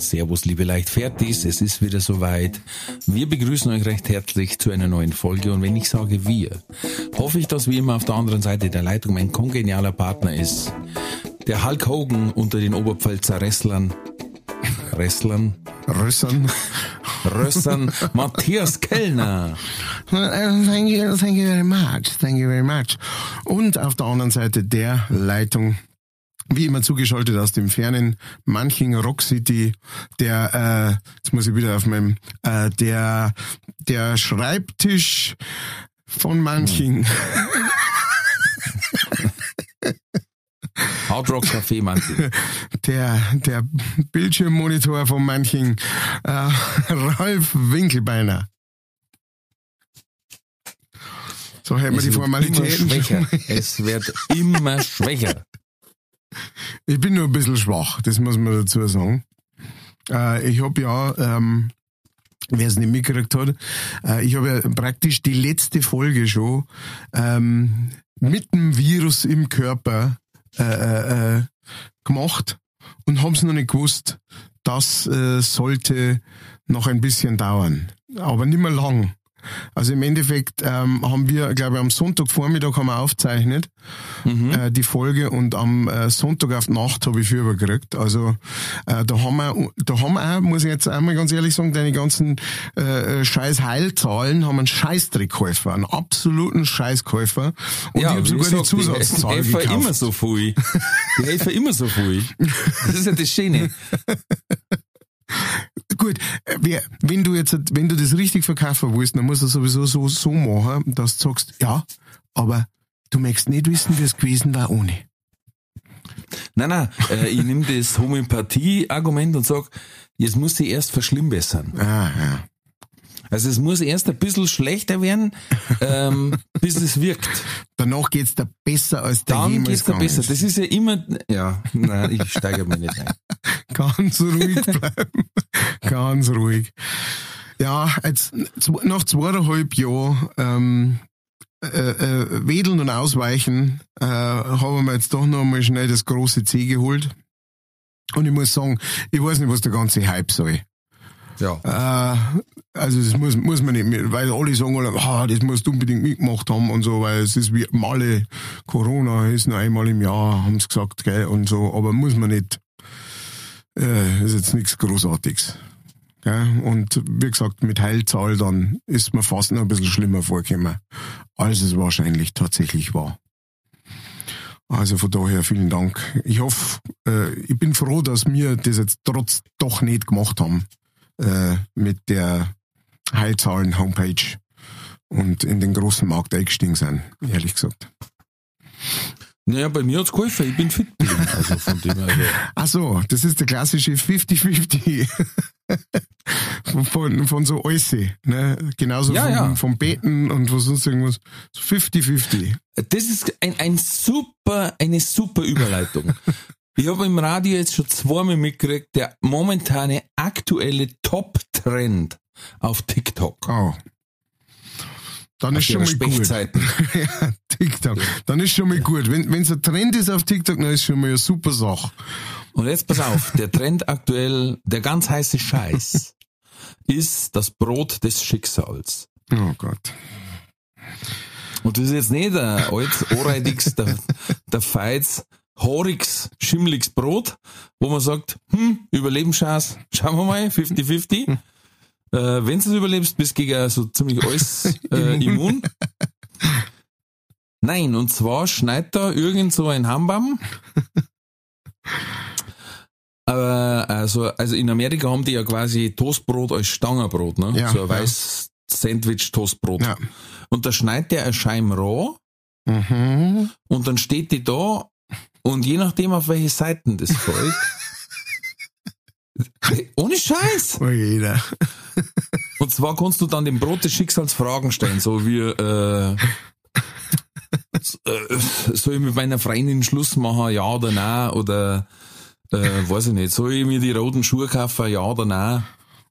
Servus, liebe Leichtfertis, es ist wieder soweit. Wir begrüßen euch recht herzlich zu einer neuen Folge und wenn ich sage wir, hoffe ich, dass wie immer auf der anderen Seite der Leitung mein kongenialer Partner ist. Der Hulk Hogan unter den Oberpfälzer Wrestlern. Wrestlern? Rössern. Rössern, Matthias Kellner. Thank you, thank you very much, thank you very much. Und auf der anderen Seite der Leitung, wie immer zugeschaltet aus dem fernen Manching Rock City, der, äh, jetzt muss ich wieder auf meinem, äh, der, der Schreibtisch von Manching. Hard Rock Café, Manzi. der, der Bildschirmmonitor von Manching, äh, Ralf Winkelbeiner. So hätten wir Es die wird Formalitäten. Immer schwächer. Es wird immer schwächer. Ich bin nur ein bisschen schwach, das muss man dazu sagen. Äh, ich habe ja, ähm, wer es nicht mitgekriegt hat, äh, ich habe ja praktisch die letzte Folge schon ähm, mit dem Virus im Körper äh, äh, äh, gemacht und haben es noch nicht gewusst. Das äh, sollte noch ein bisschen dauern, aber nicht mehr lang. Also im Endeffekt ähm, haben wir, glaube ich, am Sonntagvormittag haben wir aufgezeichnet, äh, die Folge und am äh, Sonntag auf die Nacht habe ich Fieber gekriegt. Also äh, da haben wir, da haben wir auch, muss ich jetzt einmal ganz ehrlich sagen, deine ganzen äh, scheiß Heilzahlen haben einen Scheißdreckkäufer, einen absoluten Scheißkäufer. Und ich habe sogar die gesagt, Zusatzzahl Die gekauft. immer so viel. Die helfen immer so viel. Das ist ja das Schöne. Gut, äh, wer, wenn du jetzt, wenn du das richtig verkaufen willst, dann musst du sowieso so, so machen, dass du sagst, ja, aber du möchtest nicht wissen, wie es gewesen war ohne. Nein, nein, äh, ich nehme das Homöopathie-Argument und sag, jetzt muss sie erst verschlimmbessern. Ah, ja. Also es muss erst ein bisschen schlechter werden, ähm, bis es wirkt. Danach geht's dir besser als der Dann geht's dir gegangen besser. Das ist ja immer, ja, nein, ich steigere mich nicht ein. Ganz ruhig bleiben. Ganz ruhig. Ja, jetzt, nach zweieinhalb Jahren ähm, äh, äh, Wedeln und Ausweichen äh, haben wir jetzt doch noch mal schnell das große C geholt. Und ich muss sagen, ich weiß nicht, was der ganze Hype soll. Ja. Äh, also das muss, muss man nicht, mehr, weil alle sagen, alle, ah, das musst du unbedingt mitgemacht haben und so, weil es ist wie Malle, Corona ist nur einmal im Jahr, haben sie gesagt, gell, und so, aber muss man nicht. Äh, ist jetzt nichts Großartiges. Gell? Und wie gesagt, mit Heilzahl dann ist mir fast noch ein bisschen schlimmer vorgekommen, als es wahrscheinlich tatsächlich war. Also von daher vielen Dank. Ich hoffe, äh, ich bin froh, dass wir das jetzt trotz doch nicht gemacht haben äh, mit der Heilzahlen-Homepage und in den großen Markt eingestiegen sind, ehrlich gesagt. Naja, bei mir hat's geholfen, ich bin fit geblieben. Also von dem her, also, Ach so, das ist der klassische 50-50 von, von, von so Äuße, ne? Genauso Ja, vom, ja. vom Beten und was sonst irgendwas. So 50-50. das ist ein, ein super, eine super Überleitung. Ich habe im Radio jetzt schon zweimal mitgekriegt, der momentane aktuelle Top-Trend auf TikTok. Oh. Dann ist schon mal gut. Ja, TikTok. Dann ist schon mal gut. Wenn es ein Trend ist auf TikTok, dann ist schon mal eine super Sache. Und jetzt pass auf, der Trend aktuell, der ganz heiße Scheiß, ist das Brot des Schicksals. Oh Gott. Und das ist jetzt nicht der altes, Ohrreidigs, der, der Feiz, Horigs, schimmliges Brot, wo man sagt, hm, Überlebenschance, schauen wir mal, 50-50. Äh, wenn du es überlebst, bist du gegen so ziemlich alles äh, immun. Nein, und zwar schneidet da irgend so ein Hambam. Aber also, also in Amerika haben die ja quasi Toastbrot als Stangerbrot, ne? Ja, so ein ja. weiß Sandwich-Toastbrot. Ja. Und da schneidet der eine Scheibe roh Mhm. und dann steht die da und je nachdem auf welche Seiten das folgt, Ohne Scheiß. Oh jeder. Und zwar kannst du dann dem Brot des Schicksals Fragen stellen, so wie, äh, äh, soll ich mit meiner Freundin Schluss machen, ja oder nein, oder, äh, weiß ich nicht, soll ich mir die roten Schuhe kaufen, ja oder nein?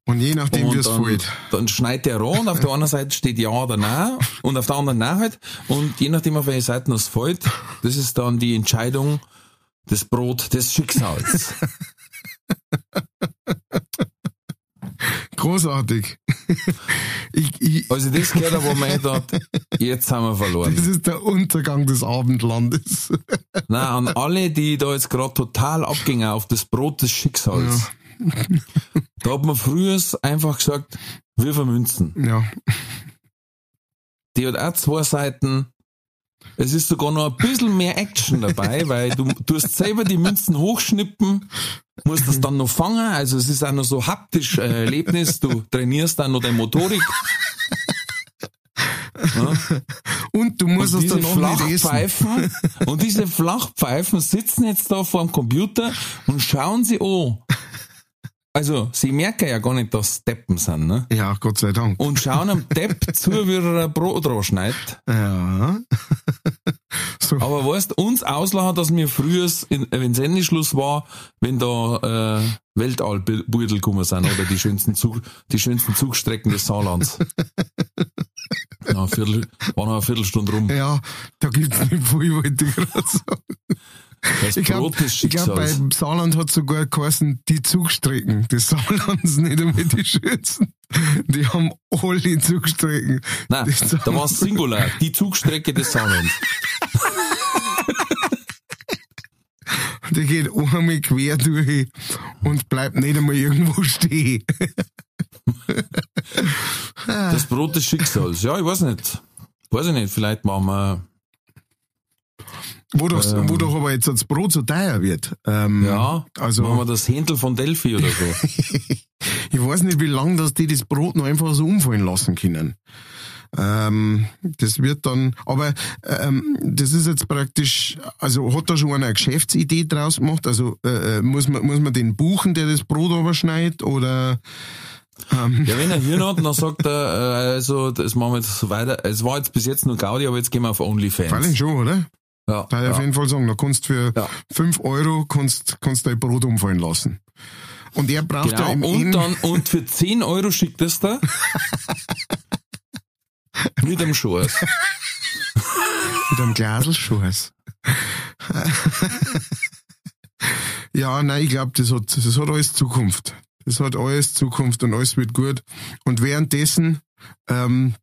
Und je nachdem, wie es fällt. dann schneidet der ran und auf der einen Seite steht ja oder nein und auf der anderen nein halt. Und je nachdem, auf welche Seite es fällt, das ist dann die Entscheidung, das Brot des Schicksals. Großartig. Ich, ich, Also das gehört aber man gedacht, jetzt haben wir verloren. das ist der Untergang des Abendlandes. Nein, an alle, die da jetzt gerade total abgingen auf das Brot des Schicksals. Da hat man früher einfach gesagt, wir vermünzen. Ja. Die hat auch zwei Seiten. Es ist sogar noch ein bisschen mehr Action dabei, weil du tust selber die Münzen hochschnippen, musst das dann noch fangen, also es ist auch noch so haptisch äh, Erlebnis, du trainierst dann noch deine Motorik. Ja. Und du musst Und es dann noch nicht essen. Und diese Flachpfeifen sitzen jetzt da vor dem Computer und schauen sie an. Also, sie merken ja gar nicht, dass sie Deppen sind, ne? Ja, Gott sei Dank. Und schauen am Depp zu, wie er ein Brot schneidet. Ja. so. Aber weißt, uns auslachen, dass wir früher, wenn Sendeschluss war, wenn da äh, Weltallbeutel gekommen sind oder die schönsten, Zug, die schönsten Zugstrecken des Saarlands. Ja, Viertel, war noch eine Viertelstunde rum. Ja, da gibt's nicht viel, wollte ich gerade sagen. Das Ich glaube, Brot des ich glaub, beim Saarland hat sogar geheißen, die Zugstrecken des Saarlands, nicht einmal die schönsten. Die haben alle Zugstrecken. Nein, da war es. Singular, die Zugstrecke des Saarlands. Der geht einmal quer durch und bleibt nicht einmal irgendwo stehen. Das Brot des Schicksals. Ja, ich weiß nicht. Weiß ich nicht, vielleicht machen wir, Wo doch, Ähm. wo doch aber jetzt das Brot so teuer wird. Ähm, ja, also- machen wir das Händel von Delphi oder so. Ich weiß nicht, wie lange dass die das Brot noch einfach so umfallen lassen können. Ähm, das wird dann, aber ähm, das ist jetzt praktisch, also hat da schon einer eine Geschäftsidee draus gemacht? Also äh, äh, muss man muss man den buchen, der das Brot überschneidet oder ähm, Ja, wenn er Hirn hat, dann sagt er, äh, also, das machen wir jetzt so weiter. Es war jetzt bis jetzt nur Gaudi, aber jetzt gehen wir auf OnlyFans. Fallin schon, oder? Ja, Da ja. auf jeden Fall sagen, da kannst für Ja. 5 Euro kannst, kannst dein Brot umfallen lassen. Und er braucht ja Genau, im und dann, und für 10 Euro schickt es da. Mit dem Schoß. Mit einem Glasl Scheiß. ja, nein, ich glaube, das hat, das hat alles Zukunft. Das hat alles Zukunft und alles wird gut. Und währenddessen ähm,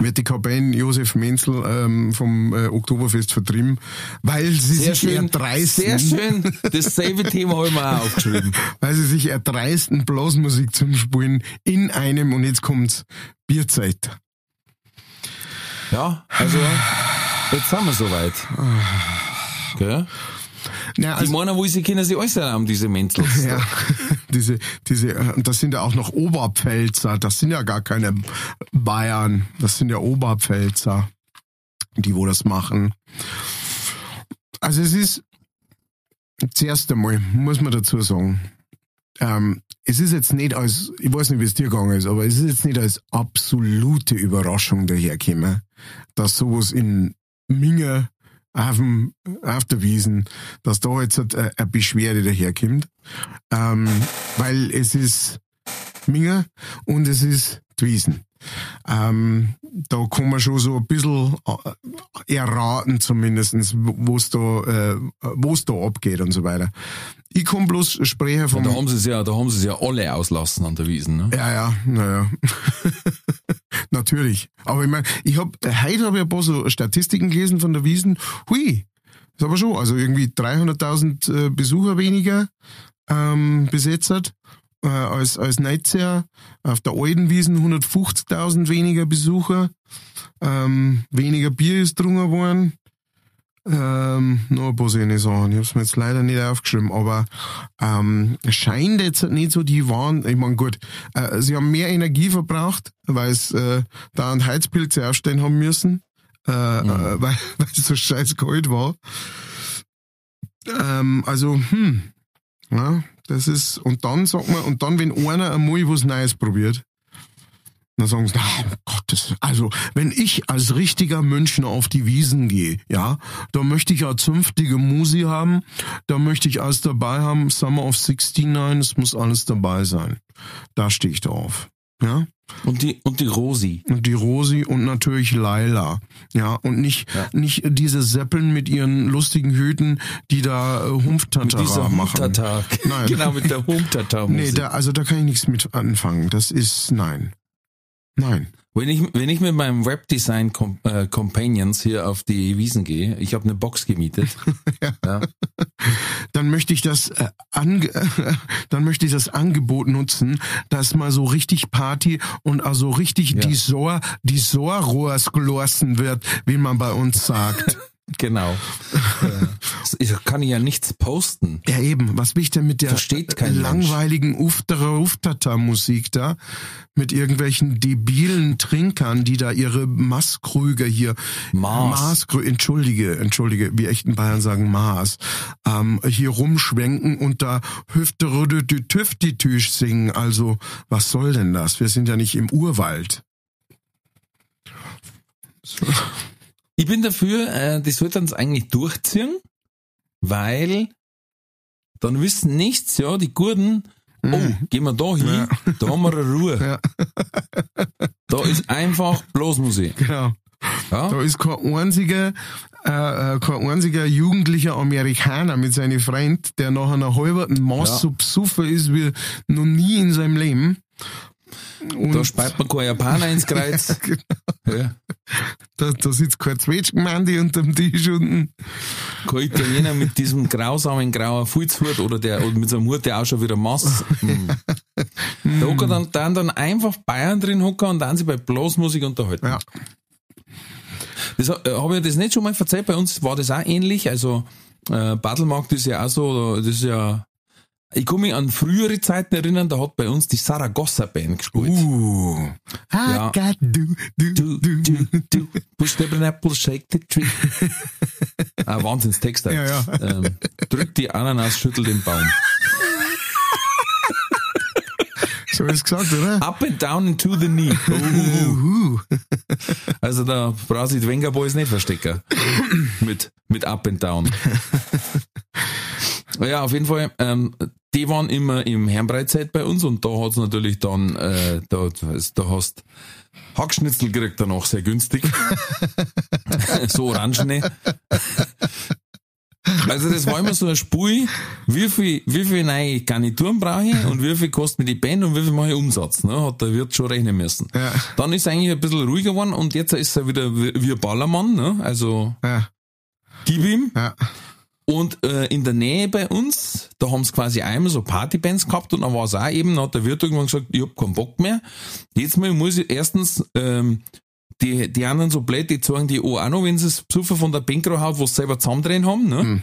wird die Kapelle Josef Menzel ähm, vom äh, Oktoberfest vertrieben, weil sie Sehr sich schön. erdreisten, Sehr schön. Dasselbe Thema habe ich mir auch aufgeschrieben. weil sie sich erdreisten, Blasmusik zum Spielen in einem, und jetzt kommt's, Bierzeit. Ja, also, jetzt sind wir soweit. Gell? Na, Die also, meinen, wo sie können sich äußern haben, diese Menzels. Ja, diese, diese, das sind ja auch noch Oberpfälzer, das sind ja gar keine Bayern, das sind ja Oberpfälzer, die wo das machen. Also es ist, zuerst einmal, muss man dazu sagen, ähm, es ist jetzt nicht als, ich weiß nicht, wie es dir gegangen ist, aber es ist jetzt nicht als absolute Überraschung dahergekommen, dass sowas in Minge auf, dem, auf der Wiesen, dass da jetzt eine, eine Beschwerde daherkommt. Ähm, weil es ist Minge und es ist die Wiesen. Ähm, da kann man schon so ein bisschen äh, erraten zumindestens, wo es da, äh, wo es da abgeht und so weiter. Ich kann bloß sprechen vom... Da haben sie es ja, da haben sie es ja alle auslassen an der Wiesen, ne? Ja, ja, naja. Natürlich. Aber ich meine, ich hab, heute habe ich ein paar so Statistiken gelesen von der Wiesen. Hui, ist aber schon, also irgendwie 300.000 äh, Besucher weniger ähm, besetzt äh, als, als Jahr. Auf der alten Wiesen 150.000 weniger Besucher. Ähm, weniger Bier ist drungen worden. Ähm, noch ein paar so eine Sachen. Ich hab's mir jetzt leider nicht aufgeschrieben, aber ähm, es scheint jetzt nicht so die waren. Ich meine, gut, äh, sie haben mehr Energie verbraucht, weil es äh, da ein Heizpilze aufstellen haben müssen, äh, äh, weil weil es so scheiß kalt war. Ähm, also, hm, ja, Das ist, und dann sagt man, und dann, wenn einer einmal was Neues probiert, dann sagen sie, um Gottes, also, wenn ich als richtiger Münchner auf die Wiesen gehe, ja, da möchte ich auch zünftige Musi haben, da möchte ich alles dabei haben, Summer of 69, es muss alles dabei sein. Da stehe ich drauf. Ja, Und die, und die Rosi. und die Rosi und natürlich Laila. Ja, und nicht, nicht diese Seppeln mit ihren lustigen Hüten, die da äh, Humptatara machen. Humtata. Nein. genau, mit der Humtata. Nee, da, also da kann ich nichts mit anfangen. Das ist, nein. Nein. Wenn ich, wenn ich mit meinem Webdesign Com äh, Companions hier auf die Wiesen gehe, ich habe eine Box gemietet. ja. Dann möchte ich das, äh, ange dann möchte ich das Angebot nutzen, dass mal so richtig Party und also richtig Ja. die Sohr, die Sohrrohrs gelossen wird, wie man bei uns sagt. Genau. Ich kann ja nichts posten. Ja eben, was will ich denn mit der langweiligen Uftere Uftata Musik da? Mit irgendwelchen debilen Trinkern, die da ihre Maßkrüge hier Maß. Entschuldige, entschuldige, wie echten Bayern sagen Maß, ähm, hier rumschwenken und da Hüfte die Tüftitüsch singen. Also, was soll denn das? Wir sind ja nicht im Urwald. Ich bin dafür, äh, die sollten es eigentlich durchziehen, weil dann wissen nichts, ja, die Guten, oh, gehen wir da hin, da haben wir eine Ruhe. Mhm. Ja. Da ist einfach bloß Musik. Genau. Ja? Da ist kein einziger, äh, äh, kein einziger jugendlicher Amerikaner mit seinem Freund, der nach einer halben Maß Ja. so besoffen ist wie noch nie in seinem Leben. Und Da speit man kein Japaner ins Kreuz. ja. da, da sitzt kein Zwetschgenmandi unterm Tisch unten. Kein Italiener mit diesem grausamen grauen Fußhut oder der oder mit so einem Hut, der auch schon wieder Mass. Hm. Da hocken dann, dann, dann einfach Bayern drin hocken und dann sie bei Blasmusik unterhalten. Ja. Das äh, habe ich das nicht schon mal erzählt. Bei uns war das auch ähnlich. Also äh, Battlemarkt ist ja auch so, das ist ja. Ich kann mich an frühere Zeiten erinnern, da hat bei uns die Saragossa Band gespielt. Uh. Ja. I got du, du, Du, du. du, du, push the apple, shake the tree. ah, Wahnsinnstext. Ja, ja. Ähm, drück die Ananas, schüttel den Baum. So ist gesagt, oder? Up and down and to the knee. Uhu. Also da braucht sich die Wenger Boys nicht verstecken. mit, mit Up and Down. Ja, auf jeden Fall, ähm, die waren immer im Herrenbreitzeit bei uns und da hat's natürlich dann, äh, da, da hast Hackschnitzel gekriegt danach sehr günstig. so orangene. Also das war immer so ein Spui, wie viel, wie viel neue Garnituren brauche ich und wie viel kostet mir die Band und wie viel mache ich Umsatz. Ne? Hat der Wirt schon rechnen müssen. Ja. Dann ist er eigentlich ein bisschen ruhiger geworden und jetzt ist er wieder wie wie ein Ballermann, ne? also Ja, gib ihm. ja. Und äh, in der Nähe bei uns, da haben sie quasi einmal so Partybands gehabt und dann war es auch eben, dann hat der Wirt irgendwann gesagt, ich hab keinen Bock mehr. Jetzt mal muss ich erstens ähm, die, die anderen so blöd, die zeigen die auch noch, wenn sie es besuchen von der Bankraut, wo sie selber zusammendrehen haben. Ne?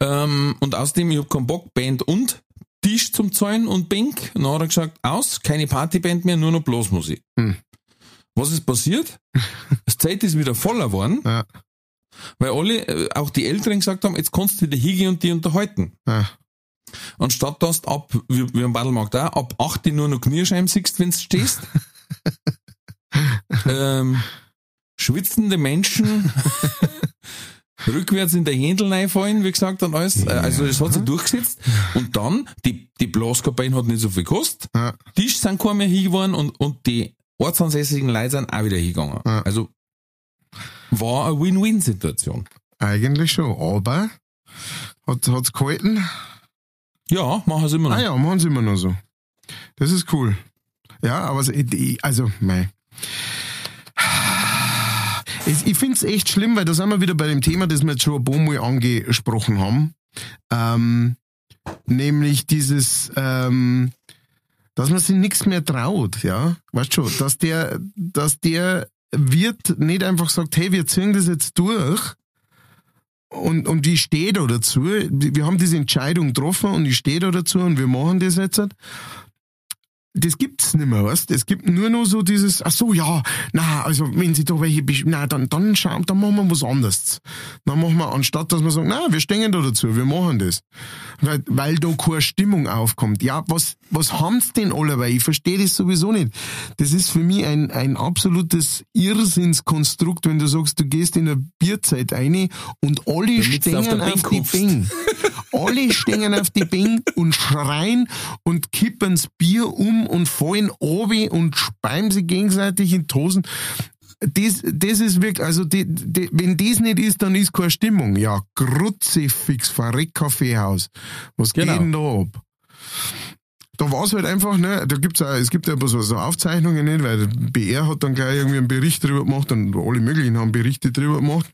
Ähm, und außerdem, ich hab keinen Bock, Band und Tisch zum Zahlen und Bank. Und dann hat er gesagt, aus, keine Partyband mehr, nur noch Blasmusik. Hm. Was ist passiert? Das Zelt ist wieder voller geworden, Ja. Weil alle, äh, auch die Älteren gesagt haben, jetzt kannst du wieder hingehen und die unterhalten. Ja. Anstatt dass du ab, wie, wie am Battlemarkt auch, ab 8 nur noch Knierscheiben siehst, wenn du stehst. ähm, schwitzende Menschen rückwärts in der Händel reinfallen, wie gesagt, und alles. Äh, Also das hat sich durchgesetzt. Und dann, die, die Blaskapelle hat nicht so viel gekostet. Ja. Tisch sind kaum mehr hingegangen und, und die ortsansässigen Leute sind auch wieder hingegangen. Ja. Also war eine Win-Win-Situation. Eigentlich schon, aber hat hat's gehalten? Ja, machen sie immer noch. Ah ja, machen sie immer noch so. Das ist cool. Ja, aber so, ich- also, mei. Ich, ich finde es echt schlimm, weil da sind wir wieder bei dem Thema, das wir jetzt schon ein paar Mal angesprochen haben. Ähm, nämlich dieses, ähm, dass man sich nichts mehr traut, ja. Weißt schon, dass der, dass der Wirt nicht einfach sagt, hey, wir ziehen das jetzt durch, und, und ich stehe da dazu. Wir haben diese Entscheidung getroffen und ich stehe da dazu und wir machen das jetzt. Das gibt's nicht mehr, weißt? Es gibt nur noch so dieses, ach so, ja, na, also wenn sie da welche, na, dann, dann schauen, dann machen wir was anderes. Dann machen wir, anstatt dass wir sagen, na, wir stehen da dazu, wir machen das. Weil, weil da keine Stimmung aufkommt. Ja, was, was haben's denn alle? Weil ich verstehe das sowieso nicht. Das ist für mich ein, ein absolutes Irrsinnskonstrukt, wenn du sagst, du gehst in eine Bierzeit rein und alle auf stehen der auf, Bank die. Bing. Alle stehen auf die Bing und schreien und kippen's Bier um und fallen obi und speimen sich gegenseitig in die Hosen. Das, das ist wirklich, also die, die, wenn das nicht ist, dann ist keine Stimmung. Ja, Grutzifix, verreck Kaffeehaus. Was Genau. geht denn da ab? Da war's halt einfach, ne, da gibt's auch, es gibt ja so, so Aufzeichnungen nicht, weil der BR hat dann gleich irgendwie einen Bericht drüber gemacht und alle möglichen haben Berichte drüber gemacht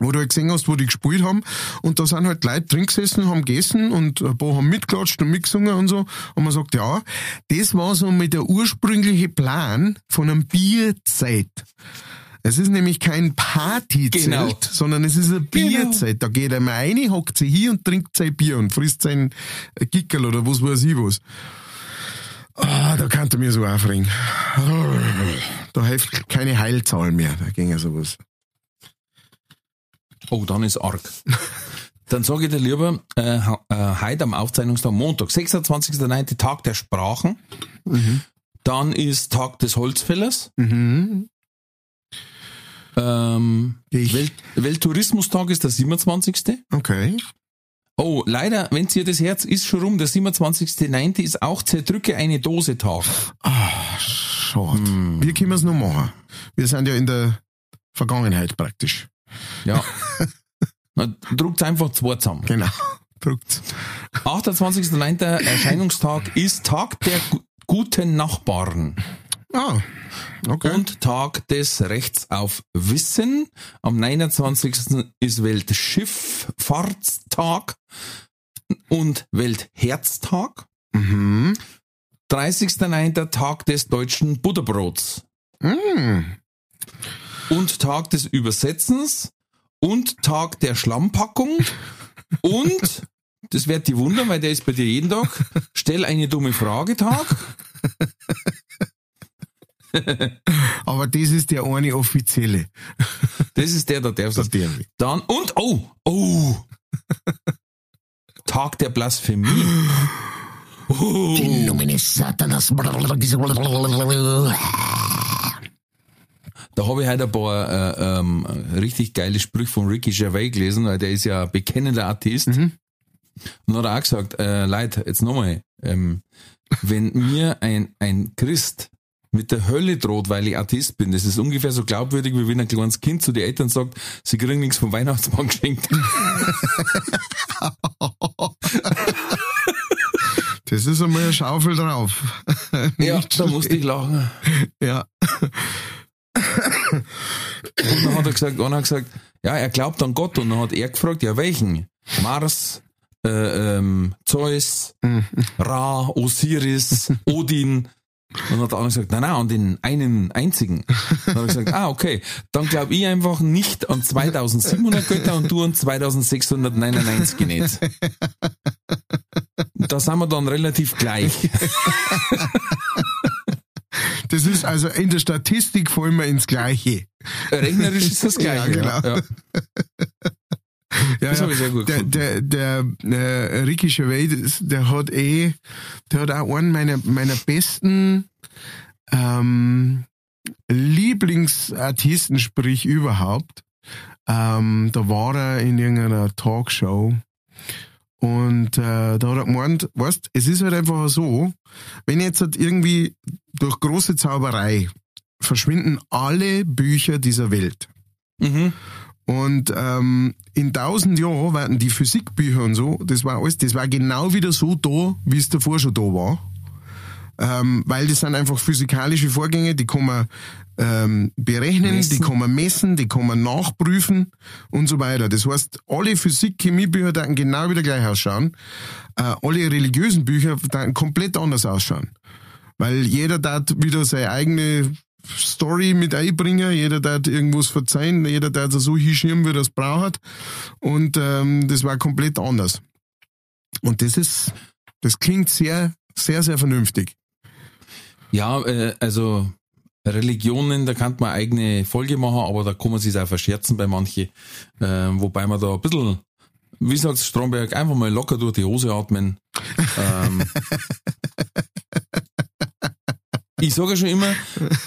wo du halt gesehen hast, wo die gespielt haben. Und da sind halt Leute drin gesessen, haben gegessen und ein paar haben mitgeklatscht und mitgesungen und so. Und man sagt, ja, das war so mit der ursprüngliche Plan von einem Bierzeit. Es ist nämlich kein Partyzelt, Genau. sondern es ist eine Bierzeit. Da geht einmal rein, hockt sie hier und trinkt sein Bier und frisst sein Gickel oder was weiß ich was. Ah, da kann er mir so aufregen. Da hilft keine Heilzahl mehr, da ging ja sowas. Oh, dann ist arg. Dann sage ich dir lieber, äh, äh, heute am Aufzeichnungstag, Montag, 26.09. Tag der Sprachen. Dann ist Tag des Holzfällers. Mhm. Ähm, Welt, Welttourismustag ist der 27. Okay. Oh, leider, wenn ihr das Herz ist schon rum, der 27.09. ist auch Zerdrücke eine Dose Tag. Schade. Wie können wir es noch machen? Wir sind ja in der Vergangenheit praktisch. Ja. Na, druckt einfach zwei zusammen. Genau. Druckt. 28.09. Erscheinungstag ist Tag der gu guten Nachbarn. Ah, okay. Und Tag des Rechts auf Wissen. Am 29. ist Weltschifffahrtstag und Weltherztag. Mhm. 30.09. Tag des deutschen Butterbrots. Mm. Und Tag des Übersetzens. Und Tag der Schlammpackung. Und, das wird die wundern, weil der ist bei dir jeden Tag, stell eine dumme Frage Tag. Aber das ist der eine offizielle. Das ist der, der darf Der es. darf. Dann, und, oh, oh. Tag der Blasphemie. Oh. Da habe ich heute ein paar äh, ähm, richtig geile Sprüche von Ricky Gervais gelesen, weil der ist ja ein bekennender Atheist. Und dann hat er auch gesagt, äh, Leute, jetzt nochmal, ähm, wenn mir ein, ein Christ mit der Hölle droht, weil ich Atheist bin, das ist ungefähr so glaubwürdig, wie wenn ein kleines Kind zu den Eltern sagt, sie kriegen nichts vom Weihnachtsmann geschenkt. Das ist einmal eine Schaufel drauf. ja, Nicht da musste ich lachen. Ja. Und dann hat er gesagt, einer hat gesagt, ja, er glaubt an Gott. Und dann hat er gefragt, ja, welchen? Mars, äh, ähm, Zeus, Ra, Osiris, Odin. Und dann hat der andere gesagt, nein, nein, an den einen einzigen. Dann hat er gesagt, ah, okay, dann glaube ich einfach nicht an 2700 Götter und du an 2699 nicht. Da sind wir dann relativ gleich. Das ist also in der Statistik fallen wir ins Gleiche. Rechnerisch ist das gleiche. Ja, genau. ja. Das ja. hab ich sehr gut der, der, der äh, Ricky Gervais, der hat eh, der hat auch einen meiner, meiner besten ähm, Lieblingsartistensprich überhaupt. Ähm, da war er in irgendeiner Talkshow und äh, da hat er gemeint, weißt, es ist halt einfach so, wenn jetzt halt irgendwie durch große Zauberei verschwinden alle Bücher dieser Welt. Mhm. Und ähm, in tausend Jahren werden die Physikbücher und so, das war alles, das war genau wieder so da, wie es davor schon da war. Ähm, weil das sind einfach physikalische Vorgänge, die kann man ähm, berechnen, Messen. die kann man messen, die kann man nachprüfen und so weiter. Das heißt, alle Physik-Chemiebücher werden genau wieder gleich ausschauen. Äh, alle religiösen Bücher werden komplett anders ausschauen. Weil jeder dort wieder seine eigene Story mit einbringen, jeder dort irgendwas verzeihen, jeder dort so hinschirmen, wie er es braucht. Und ähm, das war komplett anders. Und das ist, das klingt sehr, sehr, sehr vernünftig. Ja, äh, also Religionen, da kann man eigene Folge machen, aber da kann man sich auch verscherzen bei manchen. Äh, wobei man da ein bisschen, wie sagt Stromberg, einfach mal locker durch die Hose atmen. ähm, ich sage ja schon immer,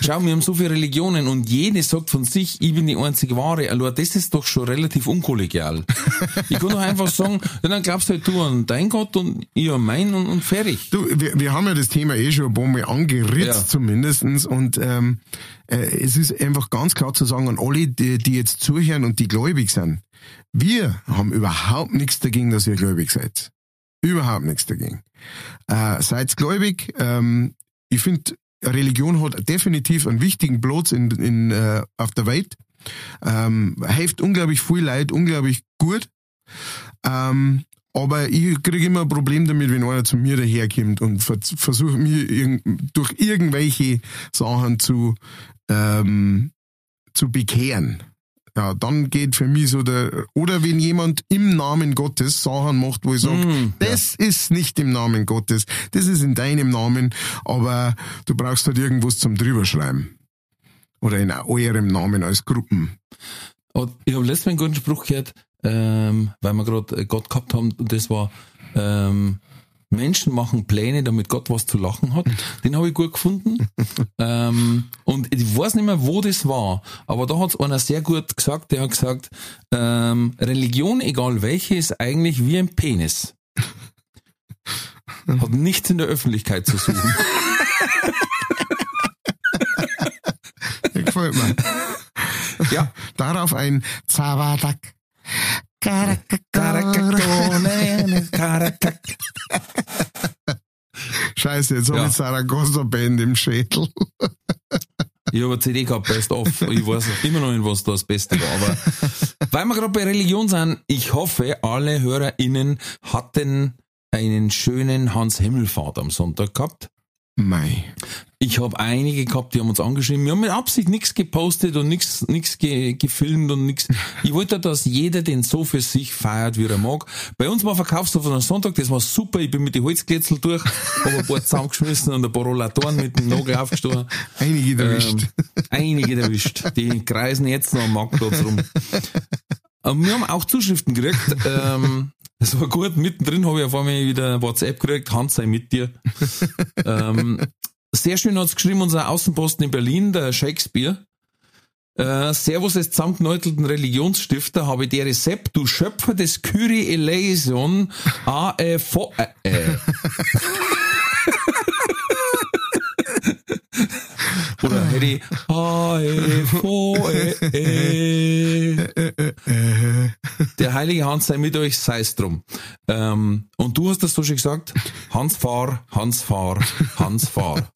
schau, wir haben so viele Religionen und jede sagt von sich, ich bin die einzige wahre. Also das ist doch schon relativ unkollegial. Ich kann doch einfach sagen, ja, dann glaubst halt du an dein Gott und ich an meinen und, und fertig. Du, wir, wir haben ja das Thema eh schon ein paar Mal angeritzt Ja. zumindestens und ähm, äh, es ist einfach ganz klar zu sagen an alle, die, die jetzt zuhören und die gläubig sind, wir haben überhaupt nichts dagegen, dass ihr gläubig seid. Überhaupt nichts dagegen. Äh, seid gläubig. Ähm, ich finde, Religion hat definitiv einen wichtigen Platz in, in, äh, auf der Welt. Ähm, hilft unglaublich viel Leid, unglaublich gut. Ähm, aber ich kriege immer ein Problem damit, wenn einer zu mir daherkommt und ver versucht mir irg durch irgendwelche Sachen zu, ähm, zu bekehren. Ja, dann geht für mich so der, oder wenn jemand im Namen Gottes Sachen macht, wo ich sage, Mm, das ist nicht im Namen Gottes, das ist in deinem Namen, aber du brauchst halt irgendwas zum drüberschreiben. Oder in eurem Namen als Gruppen. Und ich habe letztens einen guten Spruch gehört, ähm, weil wir gerade Gott gehabt haben, und das war, ähm, Menschen machen Pläne, damit Gott was zu lachen hat. Den habe ich gut gefunden. ähm, und ich weiß nicht mehr, wo das war, aber da hat es einer sehr gut gesagt, der hat gesagt, ähm, Religion, egal welche, ist eigentlich wie ein Penis. Hat nichts in der Öffentlichkeit zu suchen. Gefällt mir. ja. Darauf ein Zavadak. Scheiße, jetzt habe Ja. ich Zaragoza Band im Schädel. Ich habe eine CD gehabt, Best of. Ich weiß immer noch nicht, was da das Beste war. Aber weil wir gerade bei Religion sind, ich hoffe, alle HörerInnen hatten einen schönen Hans Himmelfahrt am Sonntag gehabt. Mei. Ich habe einige gehabt, die haben uns angeschrieben. Wir haben mit Absicht nichts gepostet und nichts nichts ge gefilmt und nichts. Ich wollte, dass jeder den so für sich feiert, wie er mag. Bei uns war Verkaufshof am Sonntag, das war super. Ich bin mit den Holzkletzel durch, habe ein paar zusammengeschmissen und ein paar Rollatoren mit dem Nagel aufgestochen. Einige erwischt. Ähm, einige erwischt. Die kreisen jetzt noch am Marktplatz rum. Und wir haben auch Zuschriften gekriegt. Ähm, das war gut. Mittendrin habe ich auf einmal wieder WhatsApp gekriegt. Hans sei mit dir. ähm, sehr schön hat's geschrieben, unser Außenposten in Berlin, der Shakespeare. Äh, Servus des zusammengenäutelten Religionsstifter, habe der Rezept, du Schöpfer des Kyrie eleison, a, äh, äh, Oder hätte ich. Der heilige Hans sei mit euch, sei's drum. Ähm, und du hast das so schön gesagt, Hans fahr, Hans fahr, Hans fahr.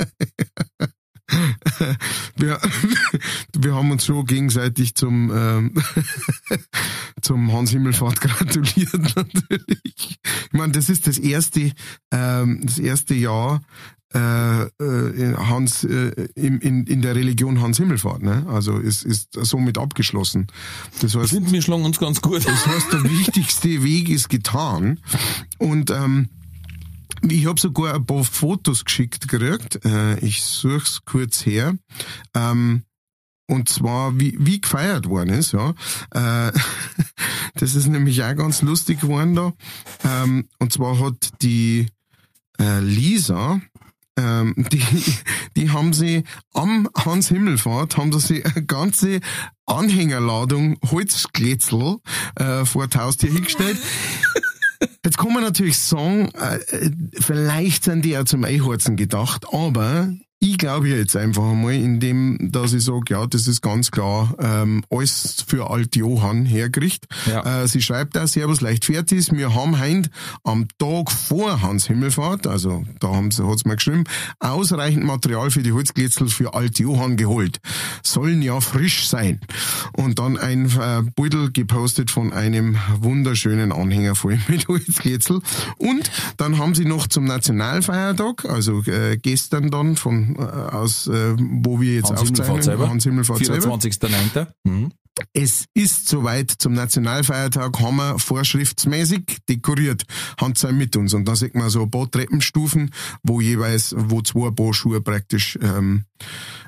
Wir, wir haben uns schon gegenseitig zum, ähm, zum Hans Himmelfahrt gratuliert, natürlich. Ich meine, das ist das erste, ähm, das erste Jahr, äh, äh, Hans äh, in, in, in der Religion Hans Himmelfahrt, ne? Also ist, ist somit abgeschlossen. Das heißt, finde, wir schlagen uns ganz gut. das heißt, der wichtigste Weg ist getan. Und ähm, ich habe sogar ein paar Fotos geschickt gekriegt. Äh, ich such's kurz her. Ähm, und zwar, wie, wie gefeiert worden ist, ja. Äh, das ist nämlich auch ganz lustig geworden da. Ähm, und zwar hat die äh, Lisa, ähm, die, die haben sie am Hans Himmelfahrt, haben sie eine ganze Anhängerladung Holzglätzel äh, vor die Haustür hingestellt. Jetzt kann man natürlich sagen, äh, vielleicht sind die ja zum Einheizen gedacht, aber ich glaube jetzt einfach einmal, indem, dass ich sage, ja, das ist ganz klar ähm, alles für Alt Johann hergerichtet. Ja. Äh, sie schreibt da, Servus Leichtfertig, wir haben heint am Tag vor Hans Himmelfahrt, also da haben sie, hat's mir geschrieben, ausreichend Material für die Holzglätzel für Alt Johann geholt. Sollen ja frisch sein. Und dann ein äh, Beutel gepostet von einem wunderschönen Anhänger voll mit Holzglätzel. Und dann haben sie noch zum Nationalfeiertag, also äh, gestern dann von aus, äh, wo wir jetzt Hans Himmelfahrt aufzeichnen, selber. Hans Himmelfahrt selber. 24.09. Mhm. es ist soweit zum Nationalfeiertag, haben wir vorschriftsmäßig dekoriert. Hand sein mit uns. Und da sieht man so ein paar Treppenstufen, wo jeweils, wo zwei Paar Schuhe praktisch ähm,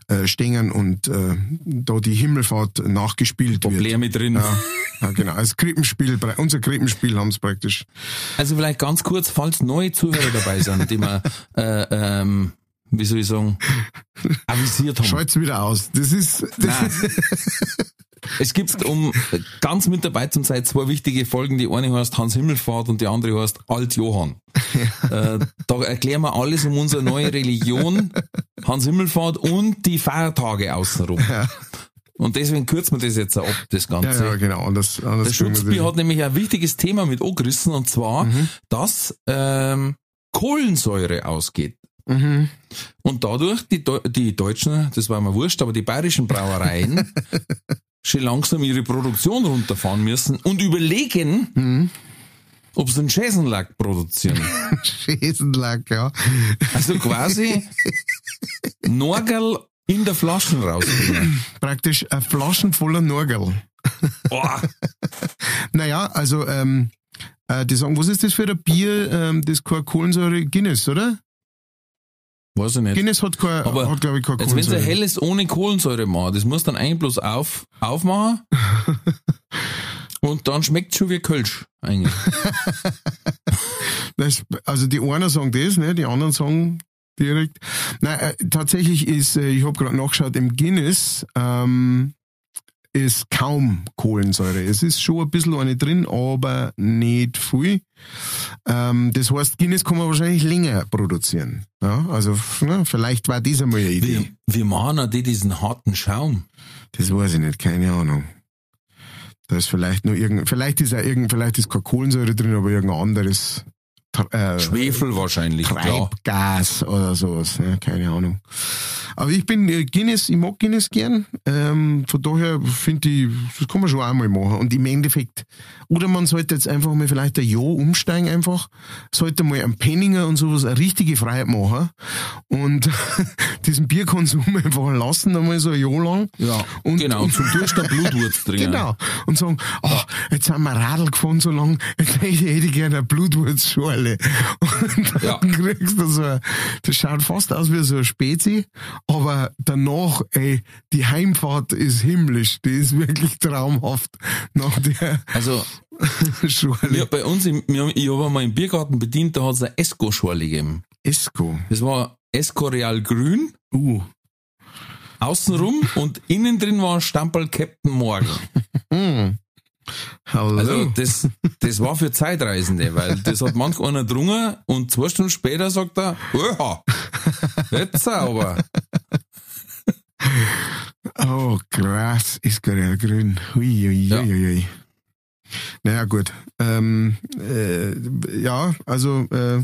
äh, stehen und äh, da die Himmelfahrt nachgespielt wird. Probleme drin. Ja, ja, genau. Als Krippenspiel, unser Krippenspiel haben es praktisch. Also vielleicht ganz kurz, falls neue Zuhörer dabei sind, die wir, äh, ähm, wie soll ich sagen, avisiert haben. Schalt's wieder aus. Das ist, das Nein. Es gibt, um ganz mit dabei zu sein, zwei wichtige Folgen. Die eine heißt Hans Himmelfahrt und die andere heißt Alt Johann. äh, da erklären wir alles um unsere neue Religion, Hans Himmelfahrt und die Feiertage außenrum. Und deswegen kürzen wir das jetzt ab, das ja, Ganze. ja, genau. Anders, anders Der können wir Schutzbier das- hat nämlich ein wichtiges Thema mit angerissen und zwar, Mhm. dass ähm, Kohlensäure ausgeht. Mhm. Und dadurch die, die Deutschen, das war mir wurscht, aber die bayerischen Brauereien schon langsam ihre Produktion runterfahren müssen und überlegen, Mhm. ob sie einen Schäsenlack produzieren. Schäsenlack, ja. Also quasi Norgel in der Flaschen rausbringen. Praktisch eine Flaschen voller Norgel. Boah, Naja, also, ähm, äh, die sagen, was ist das für ein Bier, ähm, das keine Kohlensäure, Guinness, oder? Weiß ich nicht. Guinness hat, kein, Aber hat glaube ich, keine Jetzt wenn sie Kohlensäure. ein helles ohne Kohlensäure machen, das muss dann eigentlich bloß auf, aufmachen. Und dann schmeckt schon wie Kölsch, eigentlich. Das, also die einen sagen das, ne, die anderen sagen direkt. Nein, äh, tatsächlich ist, äh, ich habe gerade nachgeschaut, im Guinness ähm, ist kaum Kohlensäure. Es ist schon ein bisschen eine drin, aber nicht viel. Ähm, das heißt, Guinness kann man wahrscheinlich länger produzieren. Ja, also ne, vielleicht war das einmal eine Idee. Wie, wie machen die diesen harten Schaum? Das weiß ich nicht, keine Ahnung. Da ist vielleicht nur irgend, vielleicht ist ja irgend, vielleicht ist keine Kohlensäure drin, aber irgendein anderes äh, Schwefel wahrscheinlich, klar. Treibgas oder sowas, ja, keine Ahnung. Aber ich bin äh, Guinness, ich mag Guinness gern. Ähm, von daher finde ich, das kann man schon einmal machen. Und im Endeffekt, oder man sollte jetzt einfach mal vielleicht ein Jahr umsteigen einfach, sollte mal am Penninger und sowas eine richtige Freiheit machen und diesen Bierkonsum einfach lassen, einmal so ein Jahr lang. Ja, Und- genau. Und zum Durst der Blutwurz drin. Genau. Und sagen, oh, jetzt sind wir Radl gefahren so lang, jetzt hätte ich, hätte ich gerne eine Blutwurzschorle. Und dann Ja. kriegst du so, ein- das schaut fast aus wie so ein Spezi, aber danach, ey, die Heimfahrt ist himmlisch, die ist wirklich traumhaft nach der Also, Schorle. wir, bei uns, im, wir, haben- ich habe einmal im Biergarten bedient, da hat es eine Esco-Schorle gegeben. Esco. Das war Esco Real Grün, Uh. außenrum und innen drin war ein Stamperl Captain Morgan. Hallo. Also das, das war für Zeitreisende, weil das hat manch einer drungen und zwei Stunden später sagt er, oha, jetzt sauber. Oh, krass, ist gerade grün. Hui, hui, Ja. Naja, gut. Ähm, äh, ja, also äh,